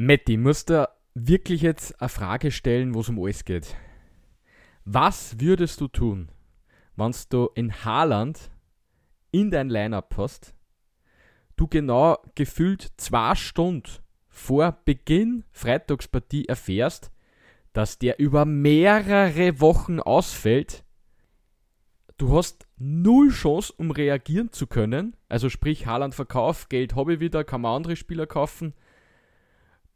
Matti, musst du wirklich jetzt eine Frage stellen, wo es um alles geht. Was würdest du tun, wenn du in Haaland in dein Lineup hast, du genau gefühlt zwei Stunden vor Beginn Freitagspartie erfährst, dass der über mehrere Wochen ausfällt, du hast null Chance, um reagieren zu können. Also sprich, Haaland verkauft, Geld habe ich wieder, kann man andere Spieler kaufen.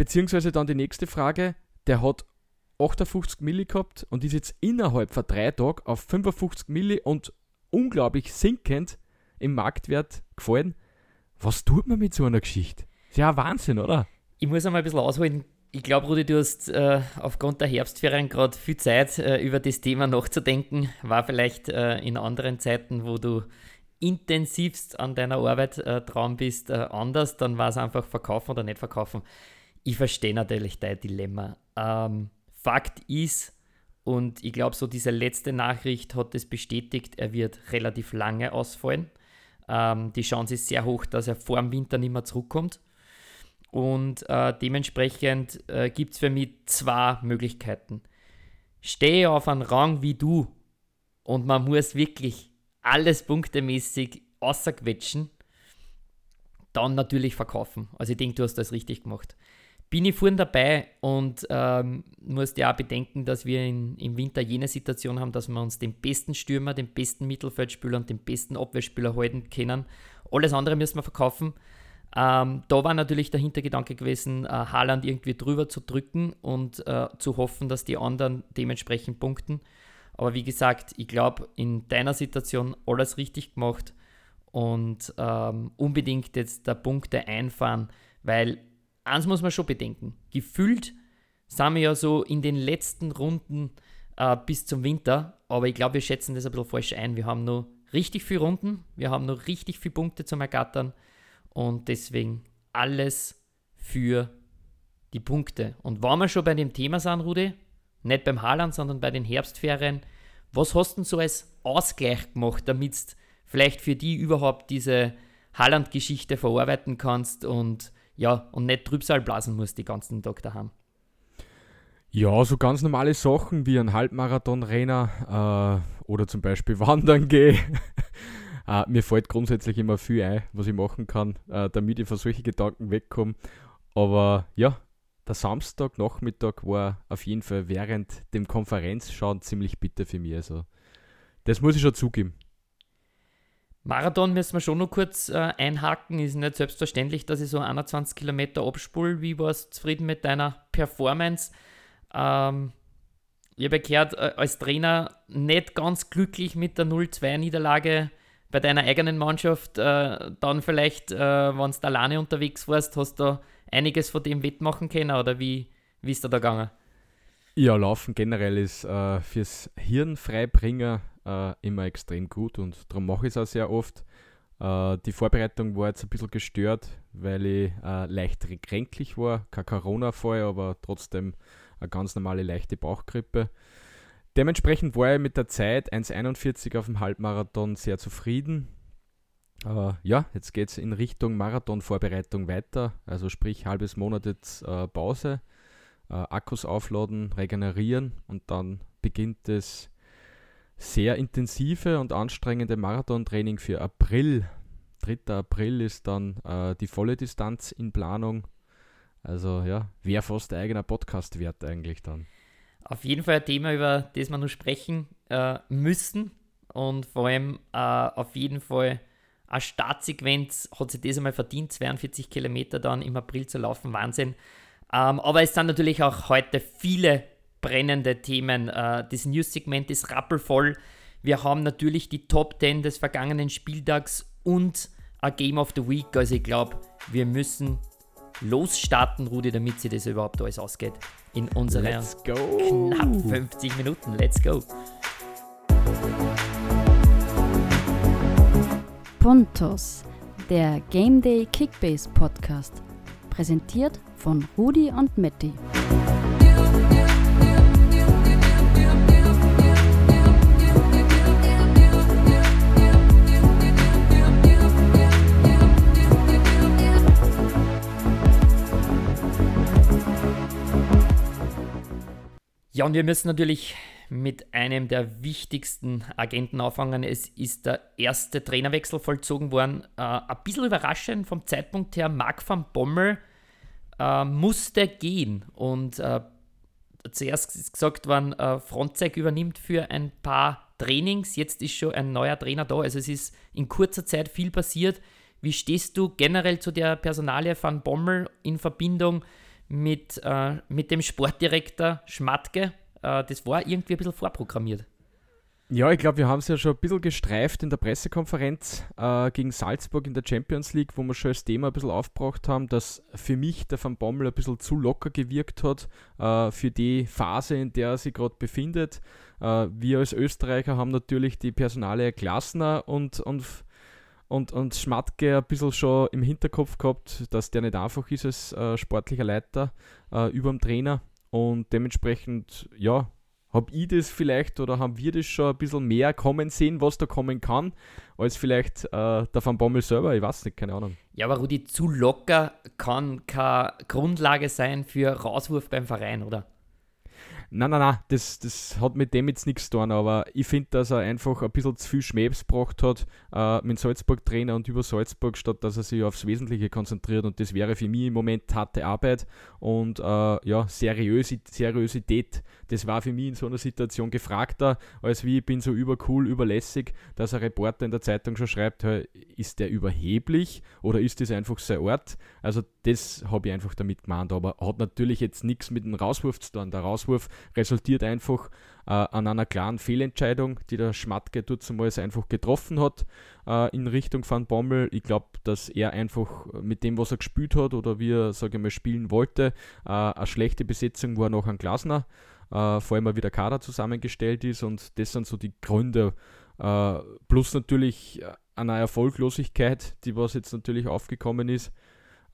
Beziehungsweise dann die nächste Frage, der hat 58 Milli gehabt und ist jetzt innerhalb von drei Tagen auf 55 Milli und unglaublich sinkend im Marktwert gefallen. Was tut man mit so einer Geschichte? ist ja Wahnsinn, oder? Ich muss einmal ein bisschen ausholen. Ich glaube, Rudi, du hast äh, aufgrund der Herbstferien gerade viel Zeit, äh, über das Thema nachzudenken. War vielleicht äh, in anderen Zeiten, wo du intensivst an deiner Arbeit äh, dran bist, äh, anders. Dann war es einfach verkaufen oder nicht verkaufen. Ich verstehe natürlich dein Dilemma. Ähm, Fakt ist, und ich glaube, so diese letzte Nachricht hat es bestätigt, er wird relativ lange ausfallen. Ähm, die Chance ist sehr hoch, dass er vor dem Winter nicht mehr zurückkommt. Und äh, dementsprechend äh, gibt es für mich zwei Möglichkeiten. Stehe auf einen Rang wie du und man muss wirklich alles punktemäßig außerquetschen, dann natürlich verkaufen. Also ich denke, du hast das richtig gemacht bin ich vorhin dabei und ähm, musst ja auch bedenken, dass wir in, im Winter jene Situation haben, dass wir uns den besten Stürmer, den besten Mittelfeldspieler und den besten Abwehrspieler halten können. Alles andere müssen wir verkaufen. Ähm, da war natürlich der Hintergedanke gewesen, äh, Haaland irgendwie drüber zu drücken und äh, zu hoffen, dass die anderen dementsprechend punkten. Aber wie gesagt, ich glaube, in deiner Situation alles richtig gemacht und ähm, unbedingt jetzt der Punkte einfahren, weil eins muss man schon bedenken. Gefühlt sind wir ja so in den letzten Runden äh, bis zum Winter, aber ich glaube, wir schätzen das ein bisschen falsch ein. Wir haben noch richtig viele Runden, wir haben noch richtig viele Punkte zum Ergattern und deswegen alles für die Punkte. Und wenn wir schon bei dem Thema sind, Rudi, nicht beim Haaland, sondern bei den Herbstferien, was hast du so als Ausgleich gemacht, damit du vielleicht für die überhaupt diese Haaland-Geschichte verarbeiten kannst und ja, und nicht Trübsal blasen muss die ganzen Tag daheim. Ja, so ganz normale Sachen wie ein Halbmarathon-Renner äh, oder zum Beispiel Wandern gehen. äh, mir fällt grundsätzlich immer viel ein, was ich machen kann, äh, damit ich von solchen Gedanken wegkomme. Aber ja, der Samstagnachmittag war auf jeden Fall während dem Konferenzschauen ziemlich bitter für mich. Also, das muss ich schon zugeben. Marathon müssen wir schon noch kurz äh, einhaken. Ist nicht selbstverständlich, dass ich so 21 Kilometer abspule. Wie warst du zufrieden mit deiner Performance? Ähm, ich habe gehört, äh, als Trainer nicht ganz glücklich mit der 0-2-Niederlage bei deiner eigenen Mannschaft. Äh, dann vielleicht, äh, wenn du alleine unterwegs warst, hast du einiges von dem wettmachen können oder wie, wie ist da gegangen? Ja, Laufen generell ist äh, fürs Hirnfreibringer äh, immer extrem gut und darum mache ich es auch sehr oft. Äh, die Vorbereitung war jetzt ein bisschen gestört, weil ich äh, leicht kränklich war. Kein Corona-Fall, aber trotzdem eine ganz normale leichte Bauchgrippe. Dementsprechend war ich mit der Zeit 1,41 auf dem Halbmarathon sehr zufrieden. Uh, ja, jetzt geht es in Richtung Marathonvorbereitung weiter, also sprich halbes Monat jetzt uh, Pause, uh, Akkus aufladen, regenerieren und dann beginnt es sehr intensive und anstrengende Marathontraining für April. 3. April ist dann äh, die volle Distanz in Planung. Also ja, wäre fast ein eigener Podcast wert eigentlich dann. Auf jeden Fall ein Thema, über das wir noch sprechen äh, müssen. Und vor allem äh, auf jeden Fall eine Startsequenz hat sich das einmal verdient, 42 Kilometer dann im April zu laufen, Wahnsinn. Ähm, aber es sind natürlich auch heute viele brennende Themen. Äh, das News-Segment ist rappelvoll. Wir haben natürlich die Top 10 des vergangenen Spieltags und ein Game of the Week. Also ich glaube, wir müssen losstarten, Rudi, damit sich das überhaupt alles ausgeht. In unseren knapp 50 Minuten. Let's go. Puntos, der Game Day Kickbase Podcast. Präsentiert von Rudi und Matti. Ja, und wir müssen natürlich mit einem der wichtigsten Agenten auffangen. Es ist der erste Trainerwechsel vollzogen worden. Äh, ein bisschen überraschend vom Zeitpunkt her. Marc van Bommel äh, musste gehen. Und äh, zuerst ist gesagt worden, äh, Frontzeig übernimmt für ein paar Trainings. Jetzt ist schon ein neuer Trainer da. Also es ist in kurzer Zeit viel passiert. Wie stehst du generell zu der Personalie van Bommel in Verbindung mit, äh, mit dem Sportdirektor Schmatke. Äh, das war irgendwie ein bisschen vorprogrammiert. Ja, ich glaube, wir haben es ja schon ein bisschen gestreift in der Pressekonferenz äh, gegen Salzburg in der Champions League, wo wir schon das Thema ein bisschen aufgebracht haben, dass für mich der Van Bommel ein bisschen zu locker gewirkt hat äh, für die Phase, in der er sich gerade befindet. Äh, wir als Österreicher haben natürlich die Personale Klassener und, und und, und Schmatke ein bisschen schon im Hinterkopf gehabt, dass der nicht einfach ist als äh, sportlicher Leiter äh, über dem Trainer. Und dementsprechend, ja, habe ich das vielleicht oder haben wir das schon ein bisschen mehr kommen sehen, was da kommen kann, als vielleicht äh, der Van Bommel selber, ich weiß nicht, keine Ahnung. Ja, aber Rudi, zu locker kann keine Grundlage sein für Rauswurf beim Verein, oder? Nein, nein, nein, das, das hat mit dem jetzt nichts tun, aber ich finde, dass er einfach ein bisschen zu viel Schmähs gebracht hat äh, mit Salzburg-Trainer und über Salzburg, statt dass er sich aufs Wesentliche konzentriert und das wäre für mich im Moment harte Arbeit und äh, ja, Seriösi Seriosität, das war für mich in so einer Situation gefragter, als wie ich bin so übercool, überlässig, dass ein Reporter in der Zeitung schon schreibt, hey, ist der überheblich oder ist das einfach sein Ort? Also das habe ich einfach damit gemeint, aber hat natürlich jetzt nichts mit dem Rauswurf zu tun. Der Rauswurf resultiert einfach äh, an einer klaren Fehlentscheidung, die der Schmatke damals einfach getroffen hat äh, in Richtung Van Bommel. Ich glaube, dass er einfach mit dem, was er gespielt hat oder wie er, sage ich mal, spielen wollte, äh, eine schlechte Besetzung war noch an Glasner, äh, vor allem wie der Kader zusammengestellt ist und das sind so die Gründe. Äh, plus natürlich eine Erfolglosigkeit, die was jetzt natürlich aufgekommen ist.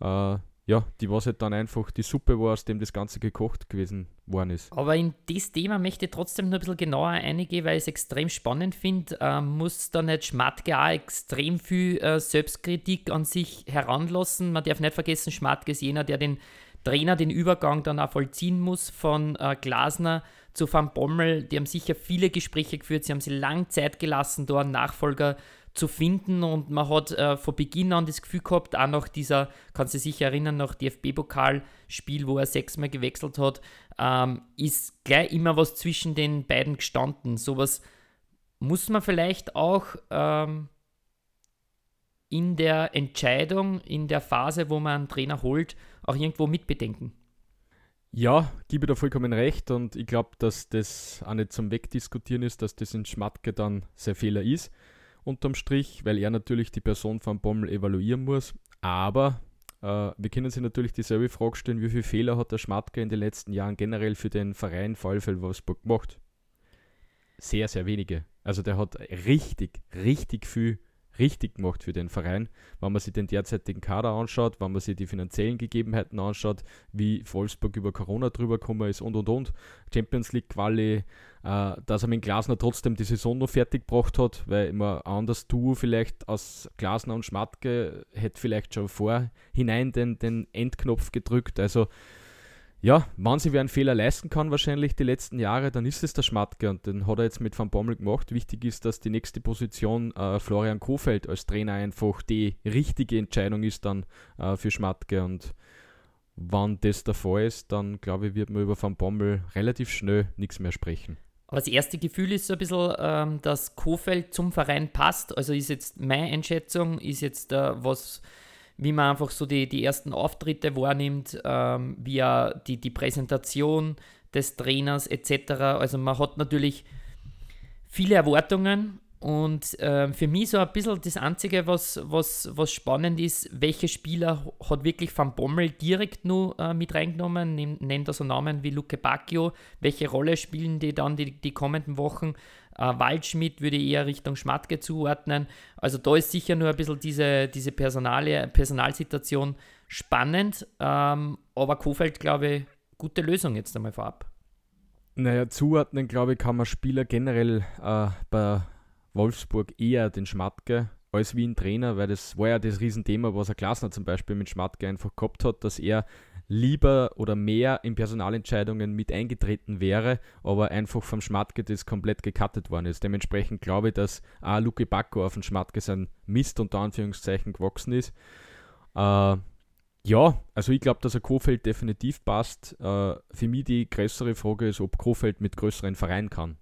Äh, ja, die was halt dann einfach die Suppe war, aus dem das Ganze gekocht gewesen worden ist. Aber in das Thema möchte ich trotzdem noch ein bisschen genauer eingehen, weil ich es extrem spannend finde. Äh, muss da nicht Schmatke auch extrem viel äh, Selbstkritik an sich heranlassen? Man darf nicht vergessen, Schmatke ist jener, der den Trainer den Übergang dann auch vollziehen muss von äh, Glasner zu Van Bommel. Die haben sicher viele Gespräche geführt, sie haben sich lang Zeit gelassen, da einen Nachfolger zu finden und man hat äh, von Beginn an das Gefühl gehabt, auch nach dieser, kannst du sich erinnern, nach DFB-Pokalspiel, wo er sechsmal gewechselt hat, ähm, ist gleich immer was zwischen den beiden gestanden. Sowas muss man vielleicht auch ähm, in der Entscheidung, in der Phase, wo man einen Trainer holt, auch irgendwo mitbedenken. Ja, gebe da vollkommen recht und ich glaube, dass das auch nicht zum Wegdiskutieren ist, dass das in Schmatke dann sein Fehler ist unterm Strich, weil er natürlich die Person von Bommel evaluieren muss. Aber äh, wir können sich natürlich dieselbe Frage stellen, wie viele Fehler hat der Schmatke in den letzten Jahren generell für den Verein VfL Wolfsburg gemacht? Sehr, sehr wenige. Also der hat richtig, richtig viel richtig gemacht für den Verein, wenn man sich den derzeitigen Kader anschaut, wenn man sich die finanziellen Gegebenheiten anschaut, wie Wolfsburg über Corona drüber gekommen ist und und und. Champions League Quali, äh, dass er mit Glasner trotzdem die Saison noch fertig gebracht hat, weil immer anders Duo vielleicht aus Glasner und Schmatke hätte vielleicht schon vorhinein den, den Endknopf gedrückt. Also ja, wenn sie wer einen Fehler leisten kann, wahrscheinlich die letzten Jahre, dann ist es der Schmatke und den hat er jetzt mit Van Bommel gemacht. Wichtig ist, dass die nächste Position äh, Florian Kofeld als Trainer einfach die richtige Entscheidung ist dann äh, für Schmatke und wenn das der Fall ist, dann glaube ich, wird man über Van Bommel relativ schnell nichts mehr sprechen. Aber das erste Gefühl ist so ein bisschen, ähm, dass Kofeld zum Verein passt. Also ist jetzt meine Einschätzung, ist jetzt äh, was wie man einfach so die, die ersten Auftritte wahrnimmt, ähm, wie er die, die Präsentation des Trainers etc. Also man hat natürlich viele Erwartungen und äh, für mich so ein bisschen das Einzige, was, was, was spannend ist, welche Spieler hat wirklich Van Bommel direkt nur äh, mit reingenommen, nennt er so Namen wie Luke Bacchio, welche Rolle spielen die dann die, die kommenden Wochen? Äh, Waldschmidt würde ich eher Richtung Schmatke zuordnen. Also da ist sicher nur ein bisschen diese, diese Personale, Personalsituation spannend, ähm, aber Kofeld, glaube ich, gute Lösung jetzt einmal vorab. Naja, zuordnen, glaube ich, kann man Spieler generell äh, bei Wolfsburg eher den Schmatke als wie ein Trainer, weil das war ja das Riesenthema, was er Klasner zum Beispiel mit Schmatke einfach gehabt hat, dass er lieber oder mehr in Personalentscheidungen mit eingetreten wäre, aber einfach vom Schmatke das komplett gecuttet worden ist. Dementsprechend glaube ich, dass auch Luke Bacco auf den Schmatke sein Mist unter Anführungszeichen gewachsen ist. Äh, ja, also ich glaube, dass ein Kofeld definitiv passt. Äh, für mich die größere Frage ist, ob Kofeld mit größeren Vereinen kann.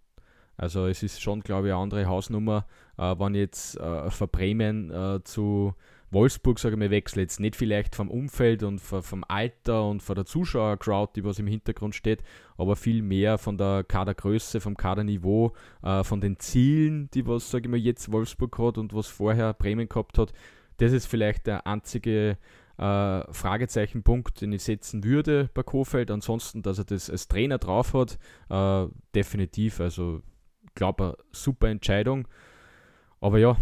Also es ist schon, glaube ich, eine andere Hausnummer, äh, wenn jetzt äh, von Bremen äh, zu Wolfsburg, sage ich mal, wechsle. Jetzt nicht vielleicht vom Umfeld und vom Alter und von der Zuschauercrowd, die was im Hintergrund steht, aber viel mehr von der Kadergröße, vom Kaderniveau, äh, von den Zielen, die was, sage ich mal, jetzt Wolfsburg hat und was vorher Bremen gehabt hat. Das ist vielleicht der einzige äh, Fragezeichenpunkt, den ich setzen würde bei Kofeld. Ansonsten, dass er das als Trainer drauf hat, äh, definitiv. Also, ich glaube, super Entscheidung. Aber ja,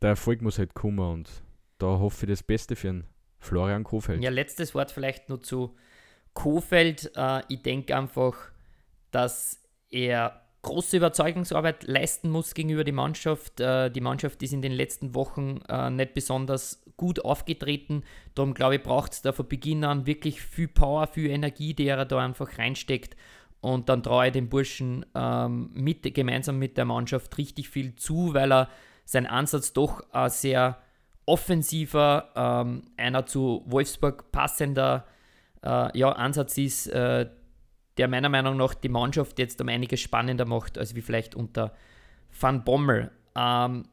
der Erfolg muss halt kommen und da hoffe ich das Beste für einen Florian Kofeld. Ja, letztes Wort vielleicht nur zu Kofeld. Äh, ich denke einfach, dass er große Überzeugungsarbeit leisten muss gegenüber der Mannschaft. Äh, die Mannschaft ist in den letzten Wochen äh, nicht besonders gut aufgetreten. Darum glaube ich, braucht es da von Beginn an wirklich viel Power, viel Energie, die er da einfach reinsteckt. Und dann traue ich dem Burschen ähm, mit, gemeinsam mit der Mannschaft richtig viel zu, weil er sein Ansatz doch ein sehr offensiver, ähm, einer zu Wolfsburg passender äh, ja, Ansatz ist, äh, der meiner Meinung nach die Mannschaft jetzt um einiges spannender macht, als wie vielleicht unter Van Bommel. Ähm,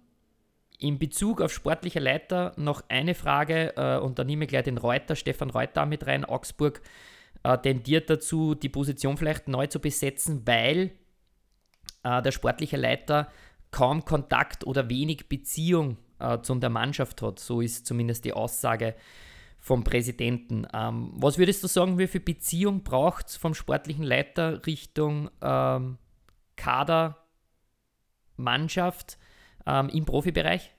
in Bezug auf sportliche Leiter noch eine Frage äh, und da nehme ich gleich den Reuter, Stefan Reuter mit rein. Augsburg äh, tendiert dazu, die Position vielleicht neu zu besetzen, weil äh, der sportliche Leiter kaum Kontakt oder wenig Beziehung äh, zu der Mannschaft hat. So ist zumindest die Aussage vom Präsidenten. Ähm, was würdest du sagen, wie viel Beziehung braucht es vom sportlichen Leiter Richtung ähm, Kader, Mannschaft ähm, im Profibereich?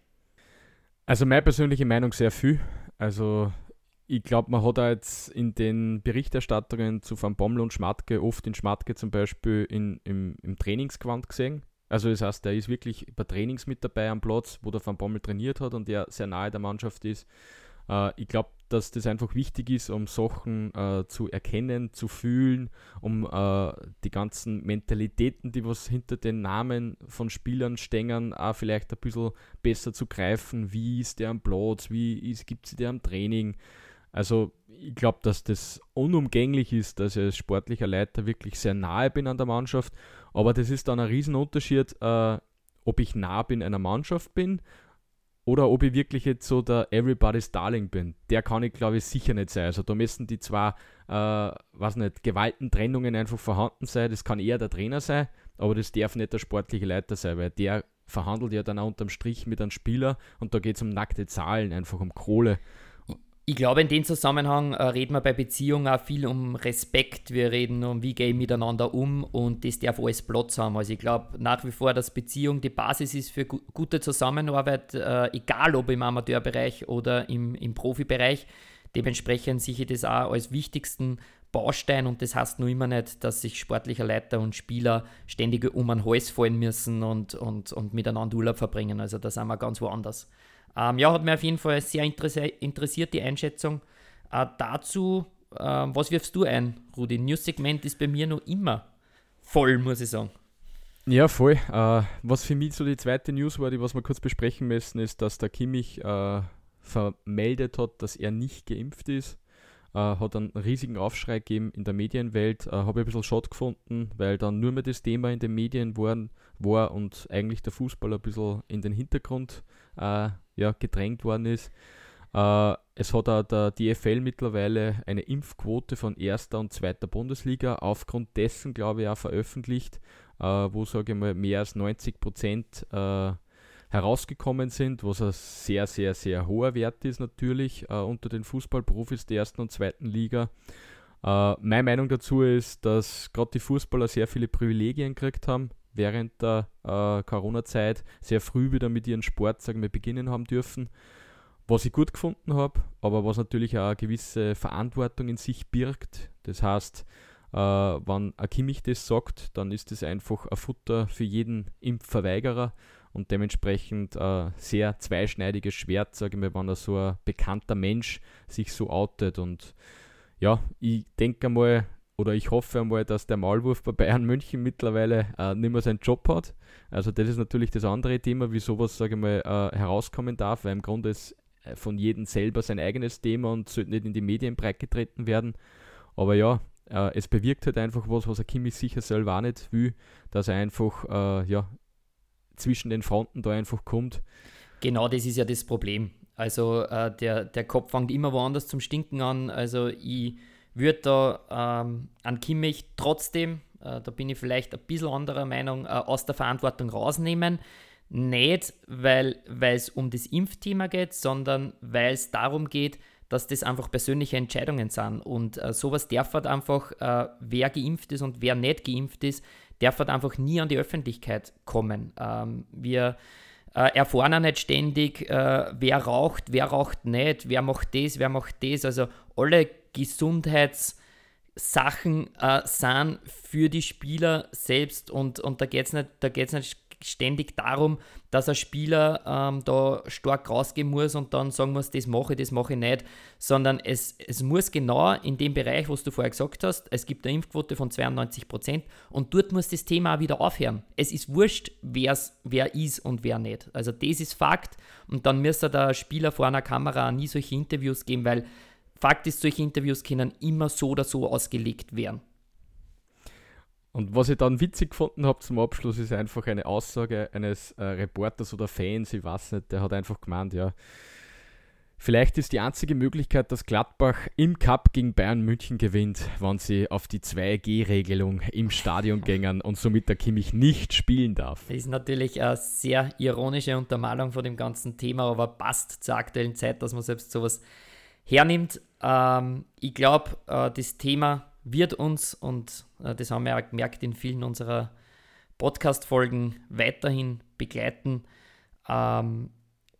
Also meine persönliche Meinung sehr viel. Also ich glaube, man hat da jetzt in den Berichterstattungen zu Van Bommel und Schmatke oft in Schmatke zum Beispiel in, im, im Trainingsquant gesehen. Also das heißt, er ist wirklich bei Trainings mit dabei am Platz, wo der Van Bommel trainiert hat und der sehr nahe der Mannschaft ist. Äh, ich glaube, dass das einfach wichtig ist, um Sachen äh, zu erkennen, zu fühlen, um äh, die ganzen Mentalitäten, die was hinter den Namen von Spielern stehen, auch vielleicht ein bisschen besser zu greifen. Wie ist der am Platz? Wie gibt es der am Training? Also ich glaube, dass das unumgänglich ist, dass ich als sportlicher Leiter wirklich sehr nahe bin an der Mannschaft. Aber das ist dann ein Riesenunterschied, äh, ob ich nah bin einer Mannschaft bin oder ob ich wirklich jetzt so der Everybody's Darling bin. Der kann ich, glaube ich, sicher nicht sein. Also da müssen die zwei, äh, was nicht, Gewaltentrennungen einfach vorhanden sein. Das kann eher der Trainer sein, aber das darf nicht der sportliche Leiter sein, weil der verhandelt ja dann auch unterm Strich mit einem Spieler und da geht es um nackte Zahlen, einfach um Kohle. Ich glaube, in dem Zusammenhang äh, reden wir bei Beziehungen auch viel um Respekt. Wir reden um, wie gehen wir miteinander um und das darf alles Platz haben. Also ich glaube nach wie vor, dass Beziehung die Basis ist für gu gute Zusammenarbeit, äh, egal ob im Amateurbereich oder im, im Profibereich. Dementsprechend sehe ich das auch als wichtigsten Baustein und das heißt nur immer nicht, dass sich sportlicher Leiter und Spieler ständig um ein Hals fallen müssen und, und, und miteinander Urlaub verbringen. Also da sind wir ganz woanders. Ähm, ja, hat mir auf jeden Fall sehr interessiert, die Einschätzung. Äh, dazu, äh, was wirfst du ein, Rudi? News-Segment ist bei mir noch immer voll, muss ich sagen. Ja, voll. Äh, was für mich so die zweite News war, die was wir kurz besprechen müssen, ist, dass der Kimmich äh, vermeldet hat, dass er nicht geimpft ist. Äh, hat einen riesigen Aufschrei gegeben in der Medienwelt. Äh, Habe ich ein bisschen Schott gefunden, weil dann nur mehr das Thema in den Medien waren, war und eigentlich der Fußball ein bisschen in den Hintergrund äh, ja, gedrängt worden ist. Äh, es hat auch der DFL mittlerweile eine Impfquote von erster und zweiter Bundesliga aufgrund dessen, glaube ich, auch veröffentlicht, äh, wo, sage ich mal, mehr als 90 Prozent äh, herausgekommen sind, was ein sehr, sehr, sehr hoher Wert ist natürlich äh, unter den Fußballprofis der ersten und zweiten Liga. Äh, meine Meinung dazu ist, dass gerade die Fußballer sehr viele Privilegien gekriegt haben während der äh, Corona-Zeit sehr früh wieder mit ihrem Sport sagen wir, beginnen haben dürfen. Was ich gut gefunden habe, aber was natürlich auch eine gewisse Verantwortung in sich birgt. Das heißt, äh, wenn ein Kimmich das sagt, dann ist das einfach ein Futter für jeden Impfverweigerer und dementsprechend äh, sehr zweischneidiges Schwert, sage ich mal, wenn er so ein bekannter Mensch sich so outet und ja, ich denke mal, oder ich hoffe einmal, dass der Maulwurf bei Bayern München mittlerweile äh, nicht mehr seinen Job hat. Also das ist natürlich das andere Thema, wie sowas, sage ich mal, äh, herauskommen darf, weil im Grunde ist äh, von jedem selber sein eigenes Thema und sollte nicht in die Medien breitgetreten werden. Aber ja, äh, es bewirkt halt einfach was, was er Kimmich sicher selber auch nicht will, dass er einfach äh, ja, zwischen den Fronten da einfach kommt. Genau das ist ja das Problem. Also äh, der, der Kopf fängt immer woanders zum Stinken an. Also ich würde da ähm, an Kimmich trotzdem, äh, da bin ich vielleicht ein bisschen anderer Meinung, äh, aus der Verantwortung rausnehmen. Nicht, weil es um das Impfthema geht, sondern weil es darum geht, dass das einfach persönliche Entscheidungen sind. Und äh, sowas darf halt einfach, äh, wer geimpft ist und wer nicht geimpft ist, darf halt einfach nie an die Öffentlichkeit kommen. Ähm, wir äh, erfahren auch nicht ständig, äh, wer raucht, wer raucht nicht, wer macht das, wer macht das. Also alle Gesundheitssachen äh, sind für die Spieler selbst und, und da geht es nicht, nicht ständig darum, dass ein Spieler ähm, da stark rausgehen muss und dann sagen muss, das mache ich, das mache ich nicht, sondern es, es muss genau in dem Bereich, was du vorher gesagt hast, es gibt eine Impfquote von 92 Prozent und dort muss das Thema auch wieder aufhören. Es ist wurscht, wer's, wer ist und wer nicht. Also das ist Fakt und dann müsste der Spieler vor einer Kamera nie solche Interviews geben, weil Fakt ist, solche Interviews können immer so oder so ausgelegt werden. Und was ich dann witzig gefunden habe zum Abschluss, ist einfach eine Aussage eines äh, Reporters oder Fans, ich weiß nicht, der hat einfach gemeint, ja, vielleicht ist die einzige Möglichkeit, dass Gladbach im Cup gegen Bayern München gewinnt, wenn sie auf die 2G-Regelung im Stadion gängen und somit der Kimmich nicht spielen darf. Das ist natürlich eine sehr ironische Untermalung von dem ganzen Thema, aber passt zur aktuellen Zeit, dass man selbst sowas hernimmt. Ähm, ich glaube, äh, das Thema wird uns, und äh, das haben wir auch gemerkt in vielen unserer Podcast-Folgen, weiterhin begleiten. Ähm,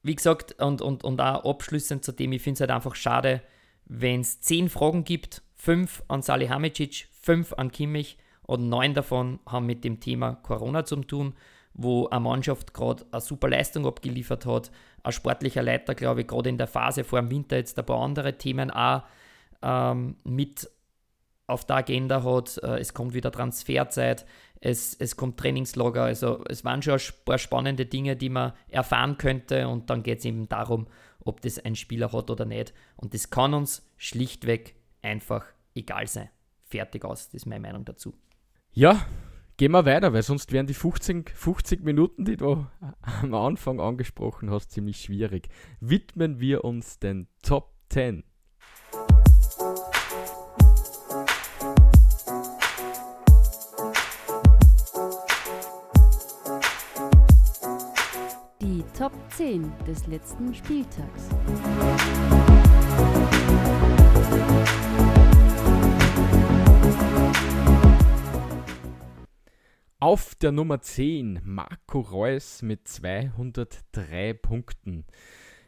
wie gesagt, und, und, und auch abschließend zu dem, ich finde es halt einfach schade, wenn es zehn Fragen gibt, fünf an Salihamidzic, fünf an Kimmich und neun davon haben mit dem Thema Corona zu tun, wo eine Mannschaft gerade eine super Leistung abgeliefert hat, ein sportlicher Leiter, glaube ich, gerade in der Phase vor dem Winter jetzt ein paar andere Themen auch ähm, mit auf der Agenda hat. Äh, es kommt wieder Transferzeit, es, es kommt Trainingslager. Also es waren schon ein paar spannende Dinge, die man erfahren könnte. Und dann geht es eben darum, ob das ein Spieler hat oder nicht. Und das kann uns schlichtweg einfach egal sein. Fertig aus, das ist meine Meinung dazu. Ja, gehen wir weiter, weil sonst wären die 50, 50 Minuten, die du am Anfang angesprochen hast, ziemlich schwierig. Widmen wir uns den Top 10. 10 des letzten Spieltags. Auf der Nummer 10 Marco Reus mit 203 Punkten.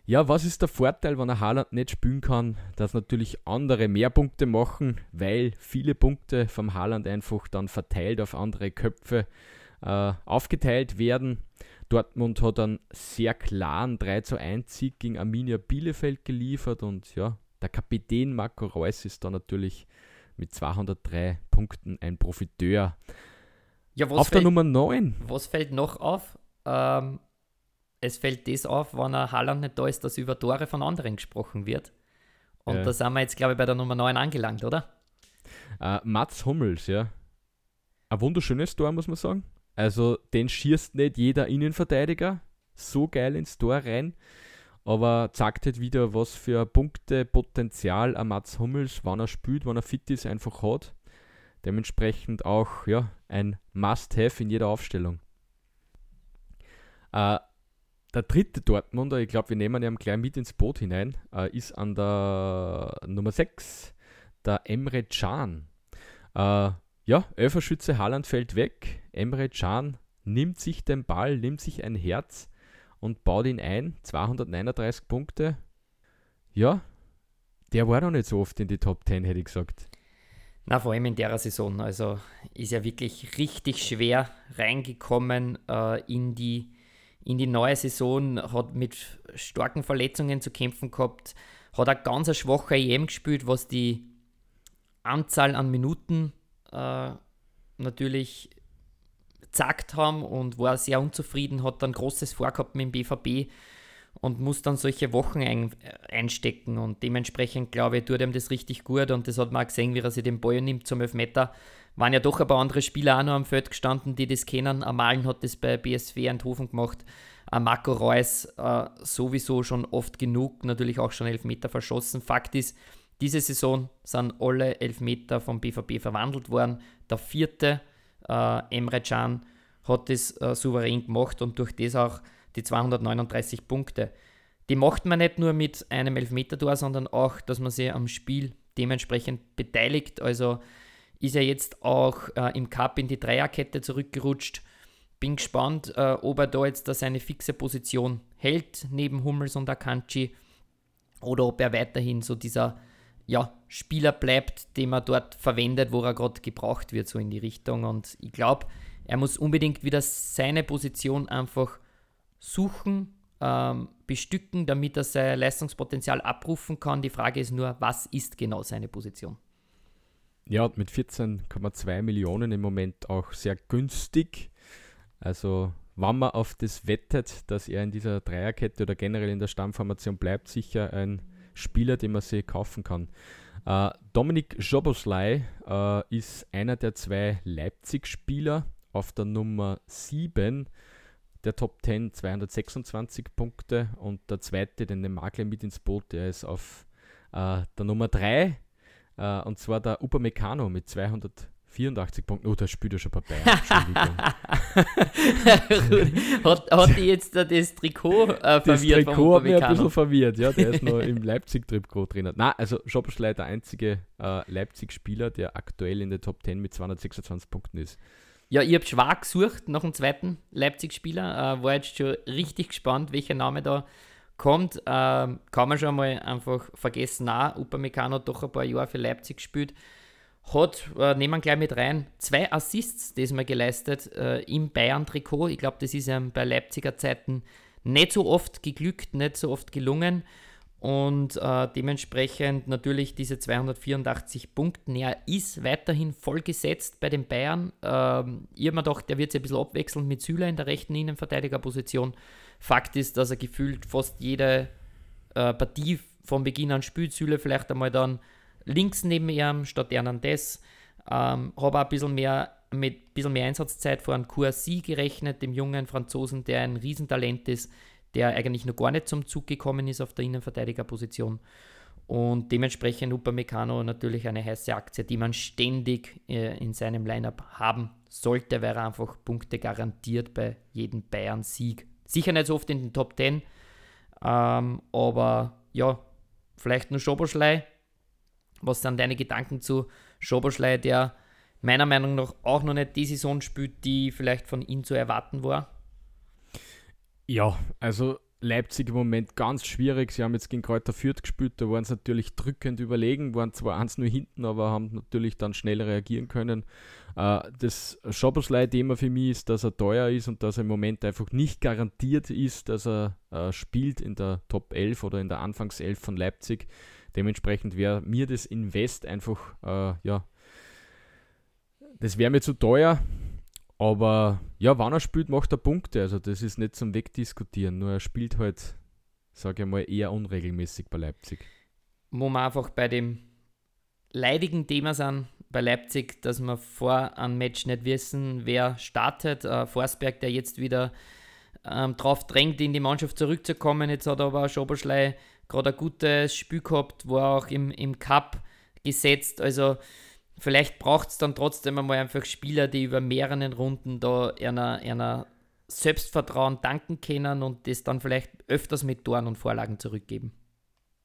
Ja, was ist der Vorteil, wenn er Haaland nicht spielen kann? Dass natürlich andere mehr Punkte machen, weil viele Punkte vom Haaland einfach dann verteilt auf andere Köpfe äh, aufgeteilt werden. Dortmund hat einen sehr klaren 3 zu 1 Sieg gegen Arminia Bielefeld geliefert und ja, der Kapitän Marco Reus ist da natürlich mit 203 Punkten ein Profiteur. Ja, auf fällt, der Nummer 9. Was fällt noch auf? Ähm, es fällt das auf, wenn ein Haaland nicht da ist, dass über Tore von anderen gesprochen wird. Und ja. da sind wir jetzt, glaube ich, bei der Nummer 9 angelangt, oder? Uh, Mats Hummels, ja. Ein wunderschönes Tor, muss man sagen. Also den schießt nicht jeder Innenverteidiger so geil ins Tor rein, aber zeigt halt wieder, was für Punktepotenzial ein Mats Hummels, wann er spielt, wann er fit ist, einfach hat. Dementsprechend auch ja, ein Must-Have in jeder Aufstellung. Äh, der dritte Dortmunder, ich glaube, wir nehmen ihn gleich mit ins Boot hinein, äh, ist an der Nummer 6, der Emre Can. Äh, ja, Elferschütze Haaland fällt weg. Emre Can nimmt sich den Ball, nimmt sich ein Herz und baut ihn ein. 239 Punkte. Ja, der war noch nicht so oft in die Top 10, hätte ich gesagt. Na, vor allem in der Saison. Also ist er wirklich richtig schwer reingekommen äh, in, die, in die neue Saison, hat mit starken Verletzungen zu kämpfen gehabt, hat eine ganz schwache EM gespielt, was die Anzahl an Minuten äh, natürlich zackt haben und war sehr unzufrieden, hat dann großes Vorgehabt mit dem BVB und muss dann solche Wochen ein, einstecken und dementsprechend glaube ich, tut ihm das richtig gut und das hat man auch gesehen, wie er sich den Ball nimmt zum Elfmeter. Waren ja doch ein paar andere Spieler auch noch am Feld gestanden, die das kennen. Amalen hat das bei BSW Eindhoven gemacht. Marco Reus äh, sowieso schon oft genug, natürlich auch schon Elfmeter verschossen. Fakt ist, diese Saison sind alle Elfmeter vom BVB verwandelt worden. Der vierte, äh, Emre Can, hat das äh, souverän gemacht und durch das auch die 239 Punkte. Die macht man nicht nur mit einem Elfmeter-Tor, sondern auch, dass man sich am Spiel dementsprechend beteiligt. Also ist er jetzt auch äh, im Cup in die Dreierkette zurückgerutscht. Bin gespannt, äh, ob er da jetzt da seine fixe Position hält neben Hummels und Akanji oder ob er weiterhin so dieser ja, Spieler bleibt, den man dort verwendet, wo er gerade gebraucht wird, so in die Richtung. Und ich glaube, er muss unbedingt wieder seine Position einfach suchen, ähm, bestücken, damit er sein Leistungspotenzial abrufen kann. Die Frage ist nur, was ist genau seine Position? Ja, mit 14,2 Millionen im Moment auch sehr günstig. Also, wenn man auf das wettet, dass er in dieser Dreierkette oder generell in der Stammformation bleibt, sicher ein Spieler, den man sich kaufen kann. Äh, Dominik Joboslai äh, ist einer der zwei Leipzig-Spieler auf der Nummer 7 der Top 10 226 Punkte. Und der zweite, den den Makler mit ins Boot, der ist auf äh, der Nummer 3 äh, und zwar der Upamecano mit 284 Punkten. Oh, der spielt ja schon bei Bayern. Hat, hat die jetzt das Trikot äh, verwirrt? Das Trikot hat mich ein bisschen verwirrt, ja. Der ist noch im Leipzig-Trikot drin. Nein, also Schoberschlei der einzige äh, Leipzig-Spieler, der aktuell in der Top 10 mit 226 Punkten ist. Ja, ich habe schwach gesucht nach dem zweiten Leipzig-Spieler. Äh, war jetzt schon richtig gespannt, welcher Name da kommt, äh, kann man schon mal einfach vergessen. Auch Upamecano hat doch ein paar Jahre für Leipzig gespielt. Hat, äh, nehmen wir gleich mit rein, zwei Assists diesmal geleistet äh, im Bayern-Trikot. Ich glaube, das ist ihm bei Leipziger Zeiten nicht so oft geglückt, nicht so oft gelungen. Und äh, dementsprechend natürlich diese 284 Punkte. Er ist weiterhin vollgesetzt bei den Bayern. Ähm, ich habe mir gedacht, der wird sich ein bisschen abwechseln mit Süle in der rechten Innenverteidigerposition. Fakt ist, dass er gefühlt fast jede äh, Partie von Beginn an spielt. Süle vielleicht einmal dann links neben ihm statt Hernandez. Ähm, habe auch ein bisschen mehr mit ein bisschen mehr Einsatzzeit vor einem Courcy gerechnet, dem jungen Franzosen, der ein Riesentalent ist, der eigentlich noch gar nicht zum Zug gekommen ist auf der Innenverteidigerposition. Und dementsprechend Upamecano natürlich eine heiße Aktie, die man ständig äh, in seinem Lineup haben sollte, weil er einfach Punkte garantiert bei jedem Bayern-Sieg Sicher nicht so oft in den Top 10, ähm, aber ja, vielleicht nur Schoberschlei. Was sind deine Gedanken zu Schoberschlei, der meiner Meinung nach auch noch nicht die Saison spielt, die vielleicht von ihm zu erwarten war? Ja, also Leipzig im Moment ganz schwierig. Sie haben jetzt gegen Kräuter Fürth gespielt, da waren sie natürlich drückend überlegen, waren zwar eins nur hinten, aber haben natürlich dann schnell reagieren können. Äh, das Schoberslei-Thema für mich ist, dass er teuer ist und dass er im Moment einfach nicht garantiert ist, dass er äh, spielt in der Top 11 oder in der Anfangself von Leipzig. Dementsprechend wäre mir das Invest einfach, äh, ja, das wäre mir zu teuer. Aber ja, wann er spielt, macht er Punkte. Also das ist nicht zum Wegdiskutieren. Nur er spielt halt, sage ich mal, eher unregelmäßig bei Leipzig. Wo wir einfach bei dem leidigen Thema sind bei Leipzig, dass wir vor einem Match nicht wissen, wer startet. Äh, Forsberg, der jetzt wieder ähm, drauf drängt, in die Mannschaft zurückzukommen. Jetzt hat aber Schoberschlei gerade ein gutes Spiel gehabt, war auch im, im Cup gesetzt. Also vielleicht braucht es dann trotzdem einmal einfach Spieler, die über mehreren Runden da einer, einer Selbstvertrauen danken können und das dann vielleicht öfters mit Toren und Vorlagen zurückgeben.